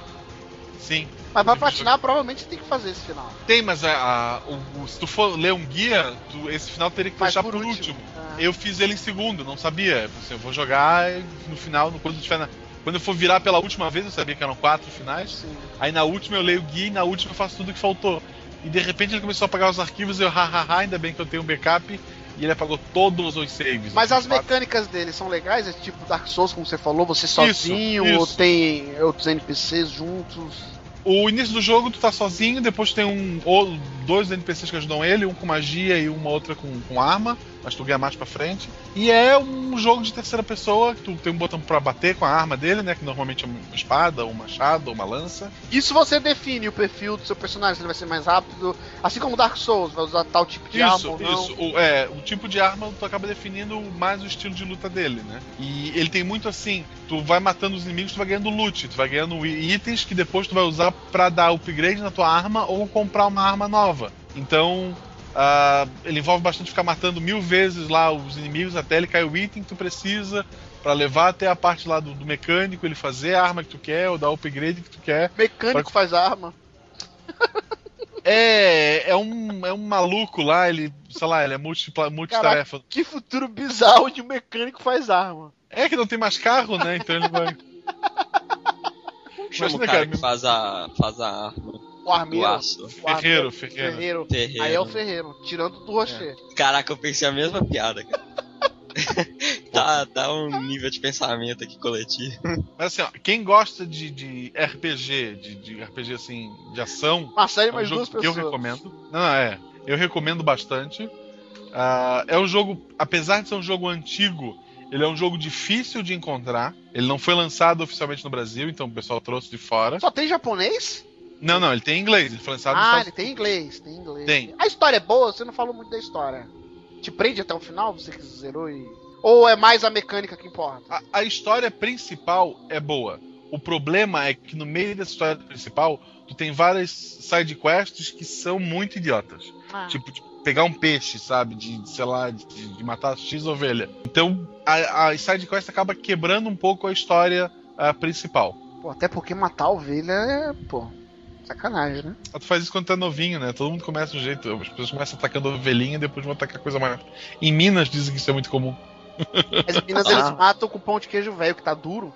Sim. Mas pra platinar, provavelmente tem que fazer esse final. Tem, mas a, a- o- se tu for ler um guia, tu- esse final teria que Faz deixar por por, último. último. Ah. Eu fiz ele em segundo, não sabia. Assim, eu vou jogar no final, no quando eu tiver na- Quando eu for virar pela última vez, eu sabia que eram quatro finais. Sim. Aí na última eu leio o guia e na última eu faço tudo que faltou. E de repente ele começou a apagar os arquivos e eu, hahaha, ainda bem que eu tenho um backup. E ele apagou todos os saves. Mas as quatro. mecânicas dele são legais? É tipo Dark Souls, como você falou, você sozinho, isso. ou tem outros NPCs juntos? O início do jogo tu tá sozinho, depois tem um ou dois NPCs que ajudam ele, um com magia e uma outra com, com arma, mas tu ganha mais pra frente. E é um jogo de terceira pessoa, que tu tem um botão pra bater com a arma dele, né, que normalmente é uma espada, um machado, ou uma lança. Isso você define o perfil do seu personagem, se ele vai ser mais rápido, assim como Dark Souls, vai usar tal tipo de arma Isso, ou não. isso. O, é, o tipo de arma tu acaba definindo mais o estilo de luta dele, né? E ele tem muito assim, tu vai matando os inimigos, tu vai ganhando loot, tu vai ganhando itens que depois tu vai usar pra dar upgrade na tua arma ou comprar uma arma nova. Então, ah, ele envolve bastante ficar matando mil vezes lá os inimigos até ele cair o item que tu precisa pra levar até a parte lá do, do mecânico, ele fazer a arma que tu quer ou dar o upgrade que tu quer. Mecânico faz arma. É, é um, é um maluco lá, ele, sei lá, ele é multipla- multitarefa. Que futuro bizarro de um mecânico faz arma. É que não tem mais carro, né? Então ele vai. Chama Imagina, o cara cara, que faz a, faz a arma O armeiro. aço? o Ferreiro, armeiro, Ferreiro. Ferreiro. Ferreiro. Aí é o Ferreiro, tirando do Rocher. Caraca, eu pensei a mesma piada, cara. tá, dá um nível de pensamento aqui coletivo. Mas assim, ó, quem gosta de, de RPG, de, de RPG assim, de ação, Uma série é um mais jogo duas que eu pessoas. recomendo. Não, não, é. Eu recomendo bastante. Ah, é um jogo, apesar de ser um jogo antigo, ele é um jogo difícil de encontrar. Ele não foi lançado oficialmente no Brasil, então o pessoal trouxe de fora. Só tem japonês? Não, não, ele tem em inglês. Ele foi lançado Ah, Estados ele tem inglês, tem inglês. Tem. A história é boa, você não falou muito da história. Te prende até o final, você que zerou e. Ou é mais a mecânica que importa? A, a história principal é boa. O problema é que no meio dessa história principal, tu tem várias side quests que são muito idiotas. Ah, Tipo, de pegar um peixe, sabe? De, sei lá, de, de matar X ovelha. Então, a, a side quest acaba quebrando um pouco a história ah, principal. pô, até porque matar a ovelha é, pô, sacanagem, né? Ah, Tu faz isso quando tá novinho, né? Todo mundo começa do jeito. As pessoas começam atacando ovelhinha e depois vão atacar coisa maior. Em Minas dizem que isso é muito comum. As meninas Ah. eles matam com pão de queijo velho, que tá duro.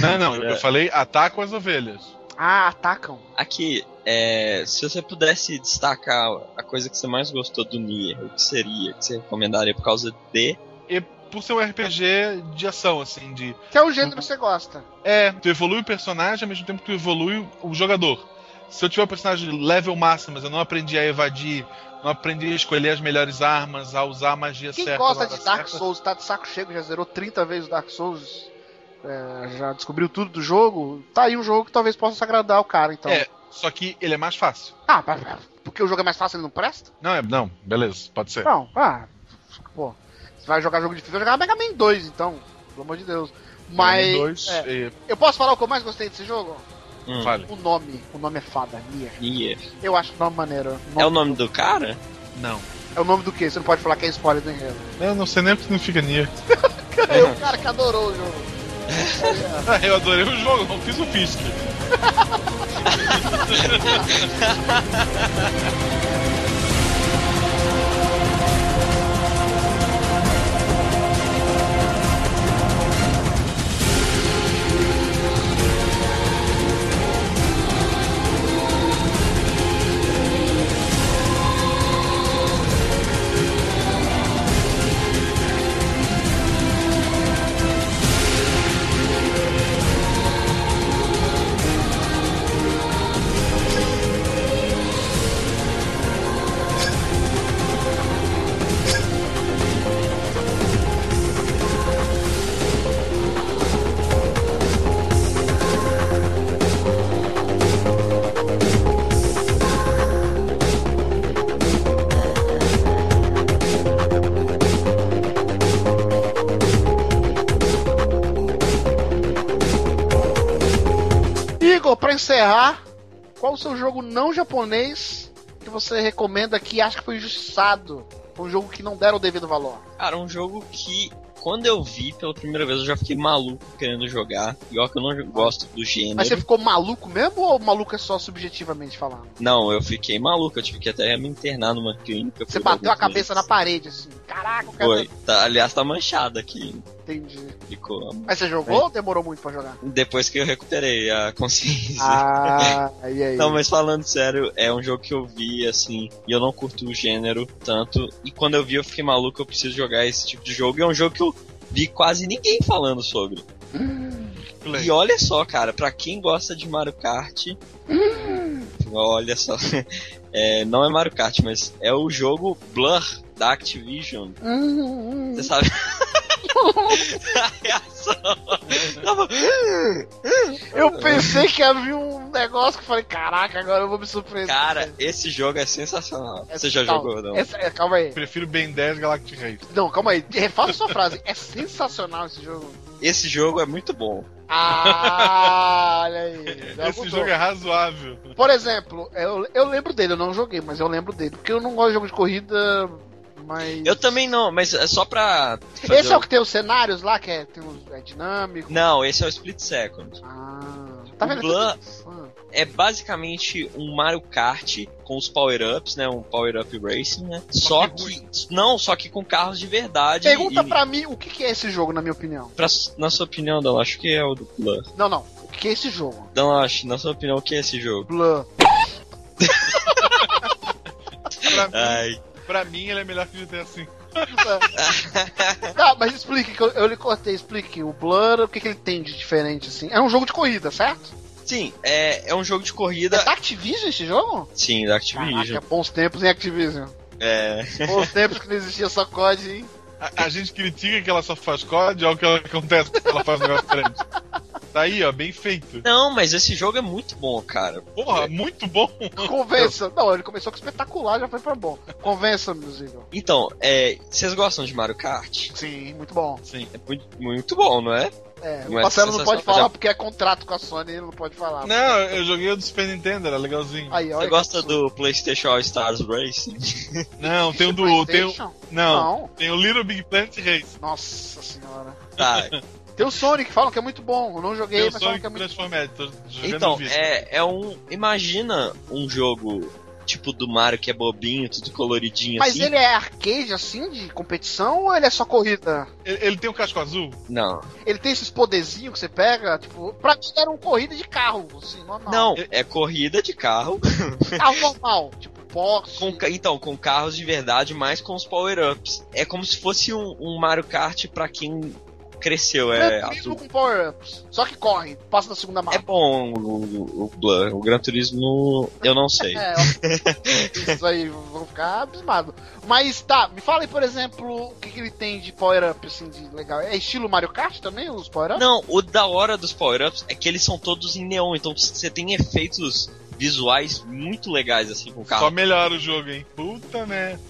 Não, não, eu É. falei atacam as ovelhas. Ah, atacam. Aqui, é, se você pudesse destacar a coisa que você mais gostou do Nier, o que seria? Que você recomendaria por causa de. E por ser um RPG de ação, assim, de. Que é o gênero que você gosta. É, tu evolui o personagem ao mesmo tempo que tu evolui o jogador. Se eu tiver o personagem level máximo, mas eu não aprendi a evadir, não aprendi a escolher as melhores armas, a usar a magia Quem certa. gosta na de Dark certa, Souls, tá de saco cheio, já zerou 30 vezes o Dark Souls, é, já descobriu tudo do jogo, tá aí um jogo que talvez possa agradar o cara, então. É. Só que ele é mais fácil. Ah, porque o jogo é mais fácil, ele não presta? Não, é, não, beleza, pode ser. Não, ah, pô. Você vai jogar jogo difícil, vai jogar Mega Man 2, então, pelo amor de Deus. Mas, Dois, é, e- eu posso falar o que eu mais gostei desse jogo? Hum. O nome, o nome é fada, Nier. Nier. Eu acho o nome maneiro. É o nome do cara? Não. É o nome do quê? Você não pode falar que é spoiler do enredo. Eu não sei nem o que significa Nier. É o cara que adorou o jogo. Eu adorei o jogo, não fiz o Fisk. encerrar, qual o seu jogo não japonês que você recomenda que acha que foi injustiçado? Um jogo que não deram o devido valor. Cara, um jogo que quando eu vi pela primeira vez eu já fiquei maluco querendo jogar. E ó que eu não gosto do gênero. Mas você ficou maluco mesmo ou maluco é só subjetivamente falando? Não, eu fiquei maluco, eu tive que até me internar numa clínica. Você bateu a cabeça na meses. parede, assim. Caraca, o cara. Foi. Tá, aliás, tá manchada aqui. Entendi. Ficou. Mas você jogou ou demorou muito pra jogar? Depois que eu recuperei a consciência. Ah, e aí? Não, mas falando sério, é um jogo que eu vi, assim, e eu não curto o gênero tanto. E quando eu vi, eu fiquei maluco, eu preciso jogar esse tipo de jogo. E é um jogo que eu vi quase ninguém falando sobre. Play. E olha só, cara, pra quem gosta de Mario Kart, olha só, é, não é Mario Kart, mas é o jogo Blur da Activision. Hum, hum. Você sabe? A reação. Eu pensei que havia um negócio que eu falei, caraca, agora eu vou me surpreender. Cara, esse jogo é sensacional. Essa- Você já calma, jogou, não? é, calma aí. Prefiro Ben 10 Galactic Race. Não, calma aí. Refaça sua frase. É sensacional esse jogo. Esse jogo é muito bom. Ah, olha aí. Já Esse mudou. jogo é razoável. Por exemplo, eu, eu lembro dele, eu não joguei, mas eu lembro dele. Porque eu não gosto de jogo de corrida, mas. Eu também não, mas é só pra. Esse é o que tem os cenários lá, que é, tem os, é dinâmico. Não, esse é o Split Second. Ah. Tá O vendo? Blur- Ah. É basicamente um Mario Kart com os power-ups, né? Um power-up racing, né? Só que. Não, só que com carros de verdade. Pergunta e- pra mim o que, que é esse jogo, na minha opinião. pra- na sua opinião, Dan, acho que é o do Blur. Não, não. O que, é esse jogo? Dan, acho, na sua opinião, o que é esse jogo? Blur. Ai. Pra mim, ele é melhor que GTA V. Tá, mas explique, que eu, eu lhe cortei, explique. O Blur, o que, que ele tem de diferente, assim? É um jogo de corrida, certo? Sim, é, é um jogo de corrida. É da Activision esse jogo? Sim, da Activision. Caraca, bons tempos em Activision. É. Bons tempos que não existia só COD, hein? A, a gente critica que ela só faz COD, olha o que ela acontece quando ela faz um negócio diferente. Tá aí, ó, bem feito. Não, mas esse jogo é muito bom, cara. Porra, muito bom. Convença. Não, ele começou com espetacular, já foi pra bom. Convença, meus. Então, é, vocês gostam de Mario Kart? Sim, muito bom. Sim. É muito, muito bom, não é? É, Não o é Marcelo não pode falar já- porque é contrato com a Sony, ele não pode falar. Não, eu joguei o do Super Nintendo, era legalzinho. Aí, Você gosta do PlayStation All Stars Racing? Não, tem o do. Tem o, PlayStation? não, Não. tem o Little Big Planet Race. Nossa senhora. Tá. Tem o Sonic, falam que é muito bom. Eu não joguei, Tem mas falam que é muito Transformed. Jogando Então, é, é um. Imagina um jogo tipo do Mario que é bobinho, tudo coloridinho Mas assim. ele é arcade, assim, de competição, ou ele é só corrida? Ele, ele tem um casco azul? Não. Ele tem esses poderzinhos que você pega, tipo, pra mim era uma corrida de carro, assim, normal. Não, é corrida de carro. Carro normal, tipo, Porsche. Com, então, com carros de verdade, mas com os power-ups. É como se fosse um, um Mario Kart pra quem cresceu, é Gran Turismo azul. com power-ups. Só que corre, passa da segunda É marca. bom o, o, o Blur. O Gran Turismo, eu não sei. É, isso aí, vou ficar abismado. Mas tá, me fala aí, por exemplo, o que, que ele tem de power-up, assim, de legal. É estilo Mario Kart também, os power-ups? Não, o da hora dos power-ups é que eles são todos em neon, então você tem efeitos visuais muito legais, assim, com o Só carro. melhora o jogo, hein? Puta merda.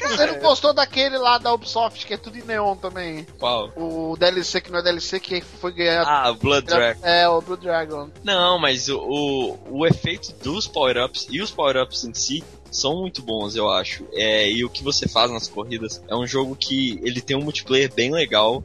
Você não gostou daquele lá da Ubisoft, que é tudo em neon também? Qual? O DLC que não é DLC, que foi ganhado. Ah, o Blood Dragon. É, o Blue Dragon. Não, mas o, o, o efeito dos power-ups e os power-ups em si são muito bons, eu acho. É, e o que você faz nas corridas é um jogo que ele tem um multiplayer bem legal.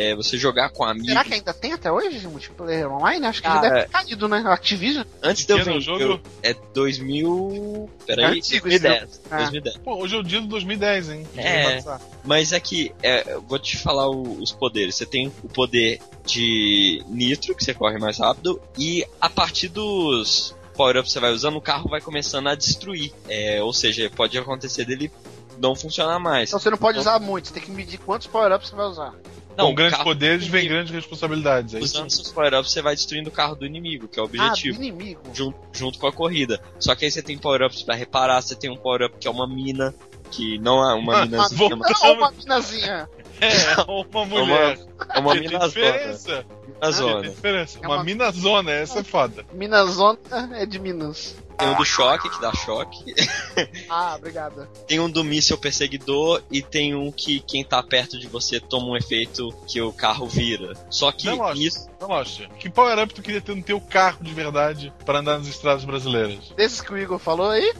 É, você jogar com amigos. Será que ainda tem até hoje multiplayer online? Acho que já Cara, deve ter caído, né? Activision. Antes de eu ver o jogo? eu- é 2000. Peraí, antigo esse 2010. Ah. 2010. Pô, hoje é o dia do 2010, hein? É. Mas é que, é, eu vou te falar o- os poderes. Você tem o poder de nitro, que você corre mais rápido, e a partir dos power-ups que você vai usando, o carro vai começando a destruir. É, ou seja, pode acontecer dele não funcionar mais. Então você não pode usar muito, você tem que medir quantos power-ups você vai usar. Não, Com grandes poderes vem inimigo. grandes responsabilidades. É? Usando seus power-ups, você vai destruindo o carro do inimigo, que é o Ah, do objetivo. inimigo. junto, junto com a corrida. Só que aí você tem power-ups pra reparar, você tem um power-up que é uma mina, que não é uma Ah, minazinha, mas Não, uma minazinha. É, uma mulher. É uma Que tem minazona. diferença. Tem Minazona. diferença. É Uma uma- minazona, essa é foda. Minazona é de Minas. Tem um do choque, que dá choque. Ah, obrigada. Tem um do míssil perseguidor e tem um que quem tá perto de você toma um efeito que o carro vira. Só que Não, lógico. isso. Não, Lost, que power-up tu queria ter no teu carro de verdade para andar nas estradas brasileiras? Desses que o Igor falou aí,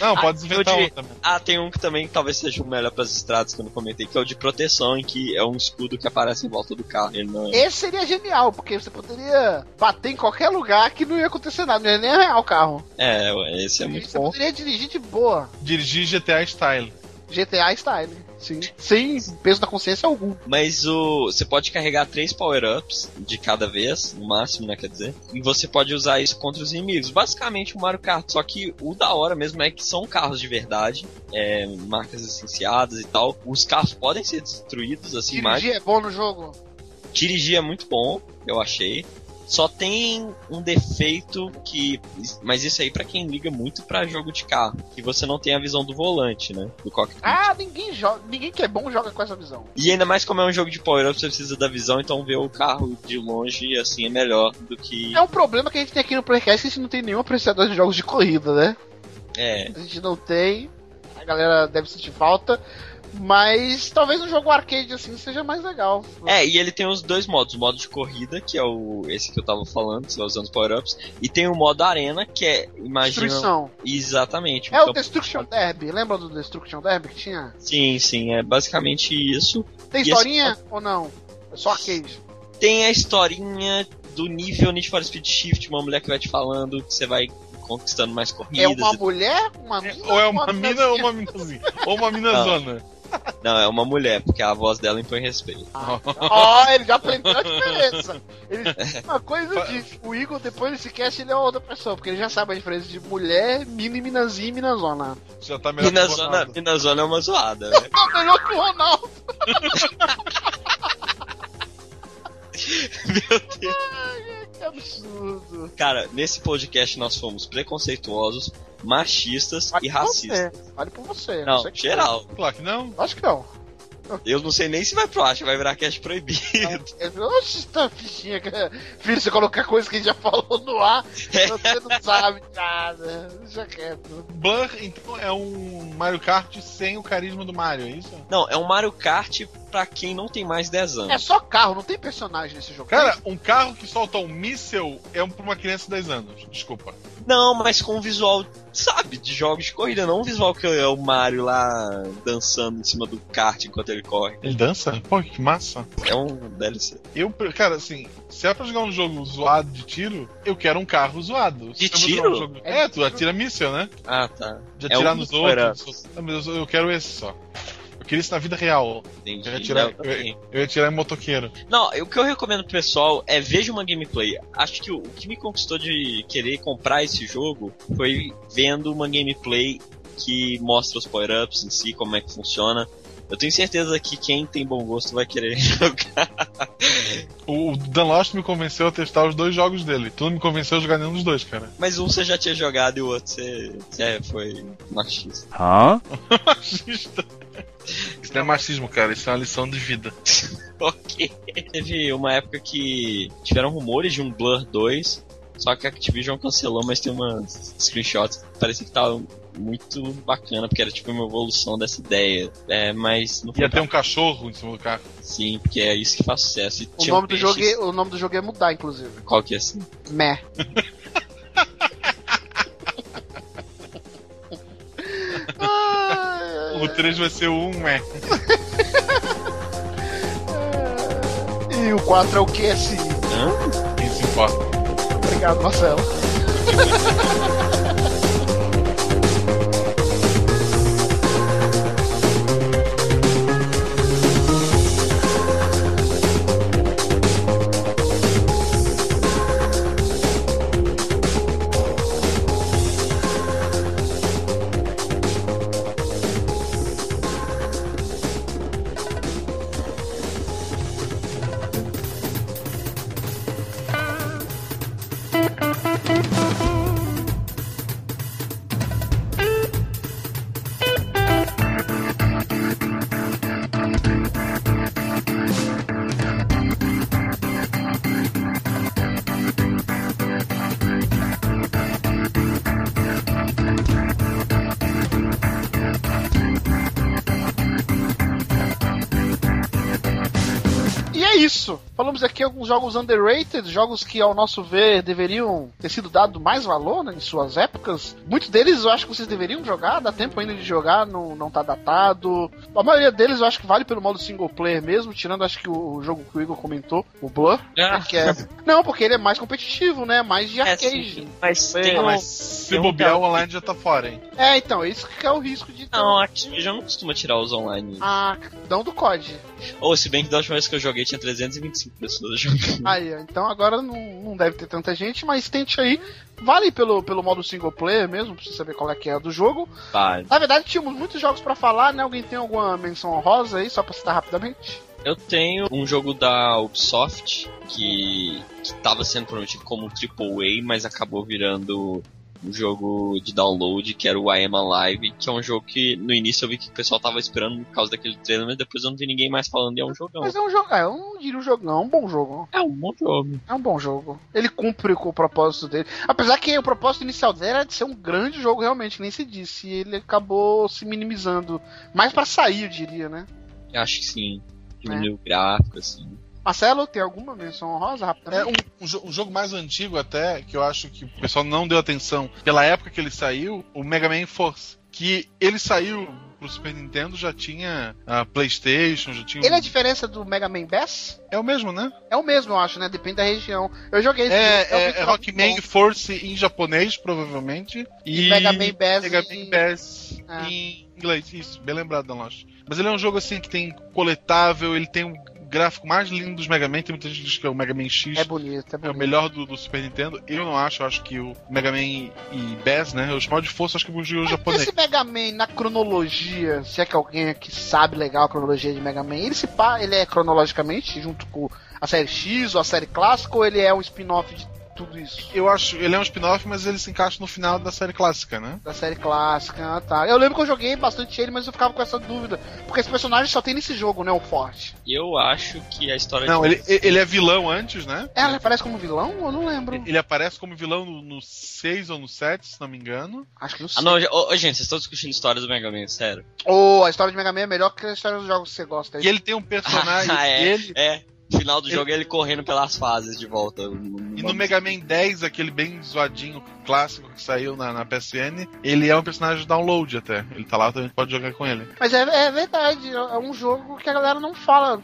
Não, Ah, pode inventar um de- também. Ah, tem um que também talvez seja o melhor pras estradas que eu não comentei, que é o de proteção, em que é um escudo que aparece em volta do carro. Ele não é. esse seria genial, porque você poderia bater em qualquer lugar que não ia acontecer nada, não ia nem arranhar o carro. É, esse é muito você bom. poderia dirigir de boa. Dirigir GTA Style. GTA style. Sim. Sem peso na consciência algum. Mas o você pode carregar três power-ups de cada vez, no máximo, né, quer dizer. E você pode usar isso contra os inimigos. Basicamente o Mario Kart, só que o da hora mesmo é que são carros de verdade, é, marcas licenciadas e tal. Os carros podem ser destruídos, assim, mas Dirigir é bom no jogo. dirigir é muito bom, eu achei. Só tem um defeito que. Mas isso aí pra quem liga muito pra jogo de carro. Que você não tem a visão do volante, né? Do cockpit. Ah, ninguém joga. Ninguém que é bom joga com essa visão. E ainda mais como é um jogo de power-up, você precisa da visão, então ver o carro de longe, assim, é melhor do que. É um problema que a gente tem aqui no Playcast que a gente não tem nenhum apreciador de jogos de corrida, né? É. A gente não tem. A galera deve sentir falta. Mas talvez um jogo arcade assim seja mais legal. É, e ele tem os dois modos, o modo de corrida, que é o esse que eu tava falando, você vai usando os power-ups, e tem o modo arena, que é, imagina... Destruição. Exatamente. É o campo- Destruction Derby. Lembra do Destruction Derby que tinha? Sim, sim, é basicamente isso. Tem E historinha ou não? É só arcade. Tem a historinha do nível Need for Speed Shift, uma mulher que vai te falando que você vai conquistando mais corridas. É uma mulher? Uma mina? Ou é uma mina ou uma minazinha. Ou uma minazona. Não, é uma mulher, porque a voz dela impõe respeito. Ó, ele já aprendeu a diferença. Ele, uma coisa de. O Igor, depois desse cast, ele é outra pessoa, porque ele já sabe a diferença de mulher, mina e minazinha e minazona. Já tá melhor que o Minazona, Ronaldo. Minazona é uma zoada, né? Tá melhor que o Ronaldo. Meu Deus. Ai, que absurdo. Cara, nesse podcast nós fomos preconceituosos, machistas Vale e racistas. você. Vale por você. Não, sei que- geral. Claro que não. Acho que não. Eu não sei nem se vai pro ar, acho vai virar cast proibido. Oxe, tá fichinha. cara. Filho, você colocar coisa que a gente já falou no ar, você não sabe nada. Deixa quieto. Blur, então, é um Mario Kart sem o carisma do Mario, é isso? Não, é um Mario Kart pra quem não tem mais 10 anos. É só carro, não tem personagem nesse jogo. Cara, um carro que solta um míssel é um pra uma criança de 10 anos. Desculpa. Não, mas com um visual, sabe, de jogos de corrida, não um visual que é o Mario lá dançando em cima do kart enquanto ele corre. Ele dança? Pô, que massa. É um DLC. Eu, cara, assim, se é pra jogar um jogo zoado de tiro, eu quero um carro zoado. De tiro? um jogo- É, tu atira míssel, né? Ah, tá. De É atirar um nos outros. Não, mas eu, eu quero esse só. Eu queria isso na vida real. Entendi. Eu ia Eu também. eu, eu ia atirar em motoqueiro. Não, o que eu recomendo pro pessoal é veja uma gameplay. Acho que o, o que me conquistou de querer comprar esse jogo foi vendo uma gameplay que mostra os power-ups em si, como é que funciona. Eu tenho certeza que quem tem bom gosto vai querer jogar. O Dan Lost me convenceu a testar os dois jogos dele. Tu não me convenceu a jogar nenhum dos dois, cara. Mas um você já tinha jogado e o outro você, é, foi machista. Machista. Isso não é machismo, cara. Isso é uma lição de vida. ok. Teve uma época que tiveram rumores de um Blur 2, só que a Activision cancelou, mas tem umas screenshots que parecia que tava muito bacana, porque era tipo uma evolução dessa ideia. É, mas não foi Ia ter um cachorro em cima do carro. Sim, porque é isso que faz sucesso. E O nome, do jogo é, o nome do jogo é mudar, inclusive. Qual que é assim? Meh. O 3 vai ser o 1, é. E o 4 é o QSI. Hã? Quem se importa? Obrigado, Marcelo. isso. Falamos aqui alguns jogos underrated, jogos que, ao nosso ver, deveriam ter sido dado mais valor né, em suas épocas. Muitos deles eu acho que vocês deveriam jogar, dá tempo ainda de jogar, não, não tá datado. A maioria deles eu acho que vale pelo modo single player mesmo, tirando acho que o, o jogo que o Igor comentou, o Blur. Ah. Que é... Não, porque ele é mais competitivo, né? Mais de É, arcade. sim, mas É, tem um... Mas se bobear, o online já tá fora, hein? É, então, isso que é o risco de. ter- Não, aqui já não costuma tirar os online. Ah, não do COD. Ou se bem que da última vez que eu joguei tinha 325 pessoas Aí, então agora não, não deve ter tanta gente, mas tente aí. Vale pelo, pelo modo single player mesmo, pra você saber qual é que é do jogo. Vale. Na verdade, tínhamos muitos jogos pra falar, né? Alguém tem alguma menção honrosa aí, só pra citar rapidamente? Eu tenho um jogo da Ubisoft que, que tava sendo prometido como AAA, mas acabou virando um jogo de download, que era o I Am Alive, que é um jogo que no início eu vi que o pessoal tava esperando por causa daquele trailer, mas depois eu não vi ninguém mais falando e é um jogão. Mas é um jogo. É, eu não diria um jogo, não. É um bom jogo. É um bom jogo. É um bom jogo. Ele cumpre com o propósito dele. Apesar que o propósito inicial dele era de ser um grande jogo, realmente, nem se disse. E ele acabou se minimizando. Mais pra sair, eu diria, né? Eu acho que sim. Diminuiu o gráfico, assim. Marcelo, tem alguma menção honrosa? É um, um um jogo mais antigo até, que eu acho que o pessoal não deu atenção pela época que ele saiu, o Mega Man Force. Que ele saiu pro Super Nintendo, já tinha a Playstation, já tinha... Ele é a diferença do Mega Man Bass? É o mesmo, né? É o mesmo, eu acho, né? Depende da região. Eu joguei esse jogo, É, é, realmente é era Rockman. Force em japonês, provavelmente. E, E Mega Man Bass Mega em- Man Bass Ah. em inglês. Isso, bem lembrado, Danloche. Mas ele é um jogo assim que tem coletável, ele tem um gráfico mais lindo dos Mega Man. Tem muita gente que diz que é o Mega Man X. É bonito, é É o bonito. melhor do, do Super Nintendo. Eu não acho, eu acho que o Mega Man e Bass, né? Os modos de força, acho que fugiu o japonês. Esse Mega Man, na cronologia, se é que alguém aqui sabe legal a cronologia de Mega Man, ele se pá, ele é cronologicamente junto com a série X ou a série clássica, ou ele é um spin-off de tudo isso? Eu acho, ele é um spin-off, mas ele se encaixa no final da série clássica, né? Da série clássica, ah, tá. Eu lembro que eu joguei bastante ele, mas eu ficava com essa dúvida. Porque esse personagem só tem nesse jogo, né? O forte. Eu acho que a história Não, de... ele, ele é vilão antes, né? É, Ela aparece como vilão? Eu não lembro. Ele aparece como vilão no, no 6 ou no 7, se não me engano. Acho que não Ah, sei. não, ô, ô, gente, vocês estão discutindo história do Mega Man, sério? Ou a história de Mega Man é melhor que a história dos jogos que você gosta. E ele tem um personagem Ah, é, dele. é. Final do jogo é ele correndo pelas fases de volta. E no Mega Man 10, aquele bem zoadinho clássico que saiu na, na PSN, ele é um personagem de download até. Ele tá lá, também pode jogar com ele. Mas é, é verdade, é um jogo que a galera não fala.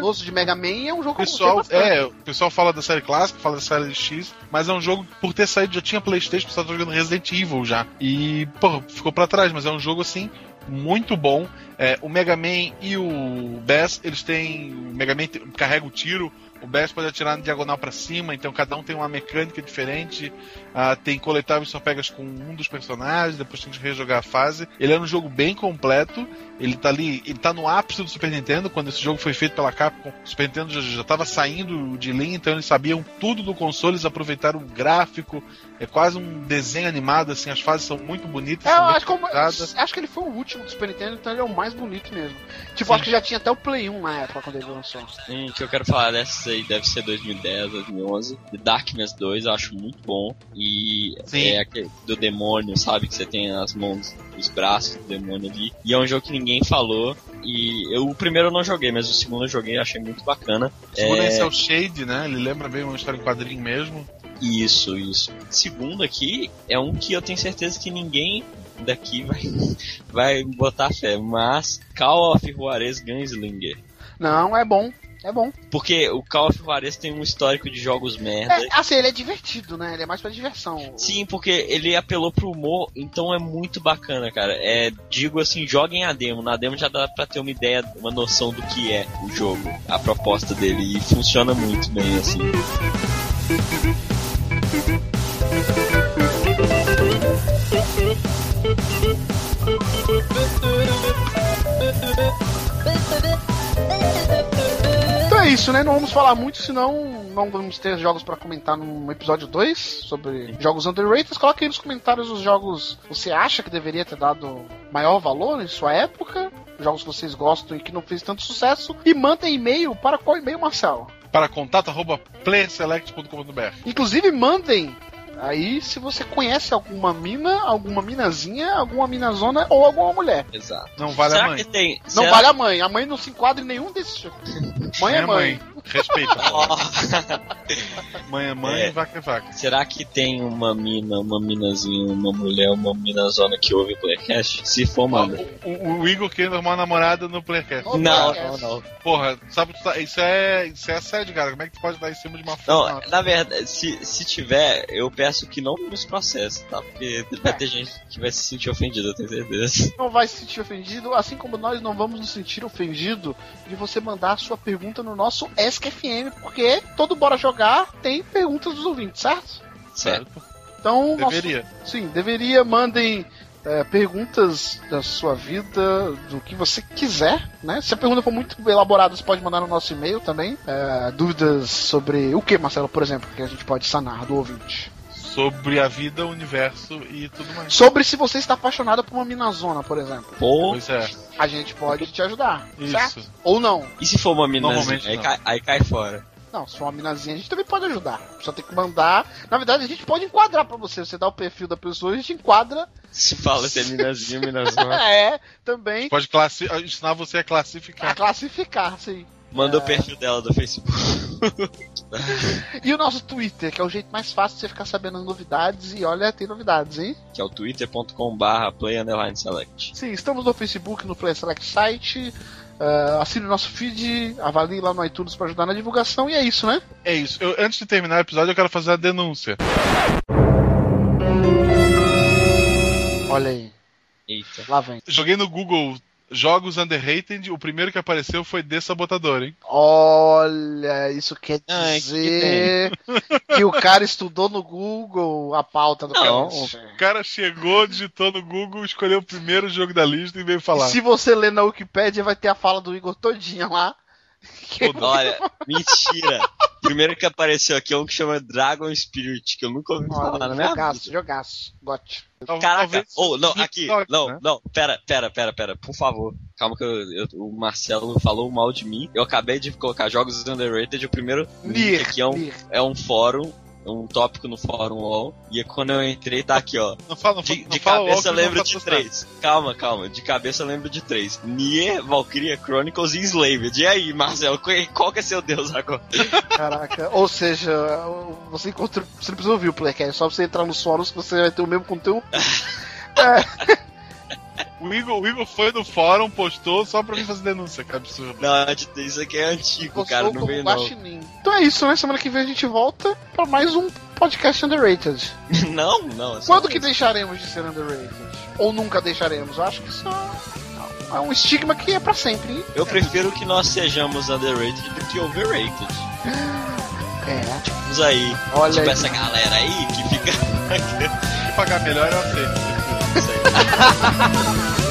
Gosto de Mega Man é um jogo O pessoal, que é, o pessoal fala da série clássica, fala da série X, mas é um jogo, por ter saído, já tinha Playstation, o pessoal tá jogando Resident Evil já. E, pô, ficou pra trás, mas é um jogo assim, muito bom. É, o Mega Man e o Bass, eles têm. O Mega Man carrega o tiro, o Bass pode atirar na diagonal pra cima, então cada um tem uma mecânica diferente. Ah, tem coletáveis só pegas com um dos personagens, depois tem que rejogar a fase. Ele é um jogo bem completo. Ele tá ali, ele tá no ápice do Super Nintendo, quando esse jogo foi feito pela Capcom. O Super Nintendo já, já tava saindo de linha, então eles sabiam tudo do console, eles aproveitaram o gráfico. É quase um desenho animado, assim, as fases são muito bonitas. É, eu acho, cuidadas. acho que ele foi o último do Super Nintendo, então ele é o mais bonito mesmo. Tipo, Sim. acho que já tinha até o Play 1 na época quando ele lançou. Um que eu quero falar dessas aí deve ser 2010, 2011. The Darkness 2 eu acho muito bom. E Sim. é aquele do demônio, sabe? Que você tem as mãos, os braços do demônio ali. E é um jogo que ninguém falou. E eu, o primeiro eu não joguei, mas o segundo eu joguei e achei muito bacana. O segundo É, esse é o Shade, né? Ele lembra bem uma história em quadrinho mesmo. Isso, isso. Segundo aqui é um que eu tenho certeza que ninguém daqui vai, vai botar fé, mas Call of Juarez Gunslinger. Não, é bom. É bom. Porque o Call of Juarez tem um histórico de jogos merda. É, assim, ele é divertido, né? Ele é mais pra diversão. Sim, porque ele apelou pro humor, então é muito bacana, cara. É, digo assim, joguem a demo. Na demo já dá pra ter uma ideia, uma noção do que é o jogo, a proposta dele, e funciona muito bem, assim. É isso, né? Não vamos falar muito, senão não vamos ter jogos pra comentar no episódio 2 sobre jogos underrated. Coloque aí nos comentários os jogos que você acha que deveria ter dado maior valor em sua época. Jogos que vocês gostam e que não fez tanto sucesso. E manda e-mail para qual e-mail, Marcelo? Para contato arroba playerselect.com.br. Inclusive, mandem aí se você conhece alguma mina, alguma minazinha, alguma minazona ou alguma mulher. Exato. Não vale Será a mãe. que tem. Não será- vale a mãe. A mãe não se enquadra em nenhum desses. Mãe é É mãe. mãe. Respeita. Mãe é mãe, É. vaca é vaca. Será que tem uma mina, uma minazinha, uma mulher, uma minazona que ouve o Playcast? Se for, manda. O, o- o Igor querendo arrumar uma namorada no Playcast. Não, Playcast. não, não. Porra, sabe, tá- isso é, isso é assédio, cara. Como é que tu pode dar em cima de uma Não, na verdade, se, se tiver, eu peço que não nos processe, tá? Porque vai ter gente que vai se sentir ofendida, eu tenho certeza. Não vai se sentir ofendido, assim como nós não vamos nos sentir ofendido de você mandar a sua pergunta no nosso ESC-FM, porque todo Bora Jogar tem perguntas dos ouvintes, certo? Certo? Então, nosso- Deveria. sim, deveria, mandem é, perguntas da sua vida, do que você quiser, né? Se a pergunta for muito elaborada, você pode mandar no nosso e-mail também. É, dúvidas sobre o que, Marcelo, por exemplo, que a gente pode sanar do ouvinte. Sobre a vida, o universo e tudo mais. Sobre se você está apaixonado por uma minazona, por exemplo. Pois é. A gente pode te ajudar, Isso. certo? Ou não. e se for uma minazinha? Normalmente Aí cai, aí cai fora. Não, se for uma minazinha, a gente também pode ajudar. Só tem que mandar. Na verdade, a gente pode enquadrar pra você. Você dá o perfil da pessoa, a gente enquadra. Se fala se é minazinha, minazona. É, também. Pode classi- ensinar você a A classificar. classificar, sim. Manda o perfil dela do Facebook. E o nosso Twitter, que é o jeito mais fácil de você ficar sabendo novidades. E olha, tem novidades, hein? Que é o twitter.com barra play select. Sim, estamos no Facebook, no Play Select Site. ah, assine o nosso feed, avalie lá no iTunes pra ajudar na divulgação. E é isso, né? É isso. Eu- antes de terminar o episódio, eu quero fazer a denúncia. Olha aí, Eita. lá vem. Joguei no Google jogos underrated, o primeiro que apareceu foi The Sabotador, hein? Olha, isso quer Ai, que dizer que, o cara estudou no Google a pauta do Não. cast. O cara chegou, digitou no Google, escolheu o primeiro jogo da lista e veio falar. Se você ler na Wikipedia, vai ter a fala do Igor todinha lá. Que- Olha, mentira. Primeiro que apareceu aqui é um que chama Dragon Spirit, que eu nunca ouvi falar na Olha, minha jogaço, vida. jogaço. Gote. Tal- Caraca, oh, não, aqui, não, né? não, pera, pera, pera, pera, por favor. Calma que eu- eu- o Marcelo falou mal de mim. Eu acabei de colocar jogos underrated, o primeiro link Nier, aqui é um, é um fórum, um tópico no fórum LOL. E quando eu entrei, tá aqui, ó. Não fala, não, De, não de fala cabeça que eu não lembro de patrocinar. três. Calma, calma. De cabeça eu lembro de três. Nier, Valkyria Chronicles e Enslaved. E aí, Marcelo, qual que é seu deus agora? Caraca. Ou seja, você encontra. Você não precisa ouvir o Playcast, é só você entrar nos fóruns que você vai ter o mesmo conteúdo. O Igor, o Igor foi no fórum, postou só pra mim fazer denúncia, que absurdo. Não, isso aqui é antigo, Postou cara. Não como veio não. guaxinim. Então é isso, né? Semana que vem a gente volta pra mais um podcast underrated. Não, não. é só Quando que isso. deixaremos de ser underrated? Ou nunca deixaremos? Eu acho que isso é um estigma que é pra sempre, hein? Eu prefiro que nós sejamos underrated do que overrated. É. Tipo aí. Olha tipo aí. essa galera aí que fica. Pagar melhor, eu aceito. Isso aí.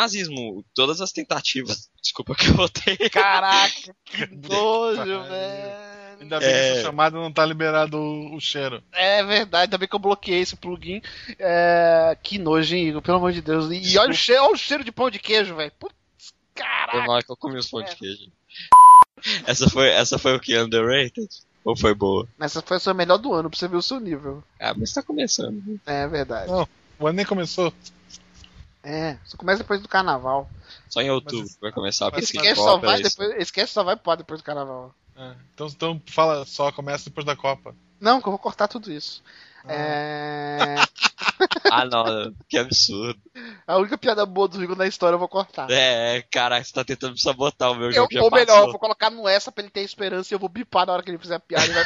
Nazismo, todas as tentativas. Desculpa que eu botei. Caraca, que nojo, velho. Ainda bem que É. essa chamada não tá liberado o, o cheiro. É verdade, ainda bem que eu bloqueei esse plugin. É, que nojo, hein, Igor? Pelo amor de Deus. E olha o cheiro, olha o cheiro de pão de queijo, velho. Putz, Foi Caraca. mal que eu comi os pão de queijo. Essa foi, essa foi o que? Underrated? Ou foi boa? Essa foi a sua melhor do ano, pra você ver o seu nível. Ah, mas tá começando. É verdade. Não. O ano nem começou. É, só começa depois do carnaval. Só em outubro Mas- vai começar a cast de só Copa, vai é depois. Esse cast só vai pode depois do carnaval. É. Então, então fala só, começa depois da Copa. Não, que eu vou cortar tudo isso. É... Ah, não, que absurdo. A única piada boa do Igor na história eu vou cortar. É, caraca, você tá tentando me sabotar o meu Eu, ou melhor, eu vou colocar no essa pra ele ter esperança e eu vou bipar na hora que ele fizer a piada. e vai,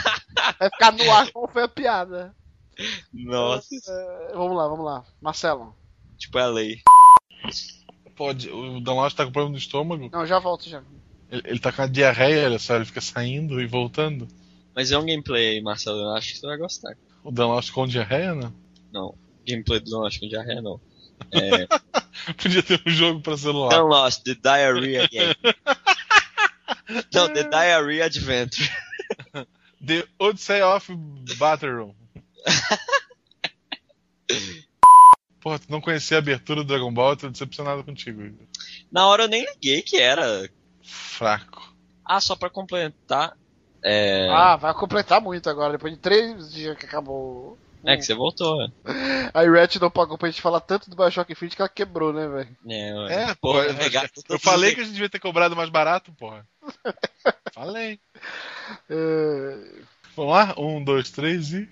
vai ficar no ar qual foi a piada. Nossa, É, vamos lá, vamos lá. Marcelo. Tipo é a lei. Pode, o Download tá com problema no estômago. Não, já volto já. Ele, ele tá com a diarreia, olha só, ele fica saindo e voltando. Mas é um gameplay aí, Marcelo, eu acho que você vai gostar. O Download com diarreia, né? Gameplay do Don't Lost com diarreia, não. É, Podia ter um jogo pra celular. Don't Lost, The Diarrhea Game. não, The Diarrhea Adventure. The Odyssey of Battleroom. Porra, tu não conhecia a abertura do Dragon Ball, eu tô decepcionado contigo. Igor. Na hora eu nem liguei que era. Fraco. Ah, só pra complementar. É, Ah, vai completar muito agora, depois de três dias que acabou. é que você voltou, né? A Irete não pagou pra gente falar tanto do Bioshock Infinite que ela quebrou, né, velho? É, ué. É, Pô, pô, eu eu, eu falei que a gente devia ter cobrado mais barato, porra. falei. É, Vamos lá? Um, dois, três e.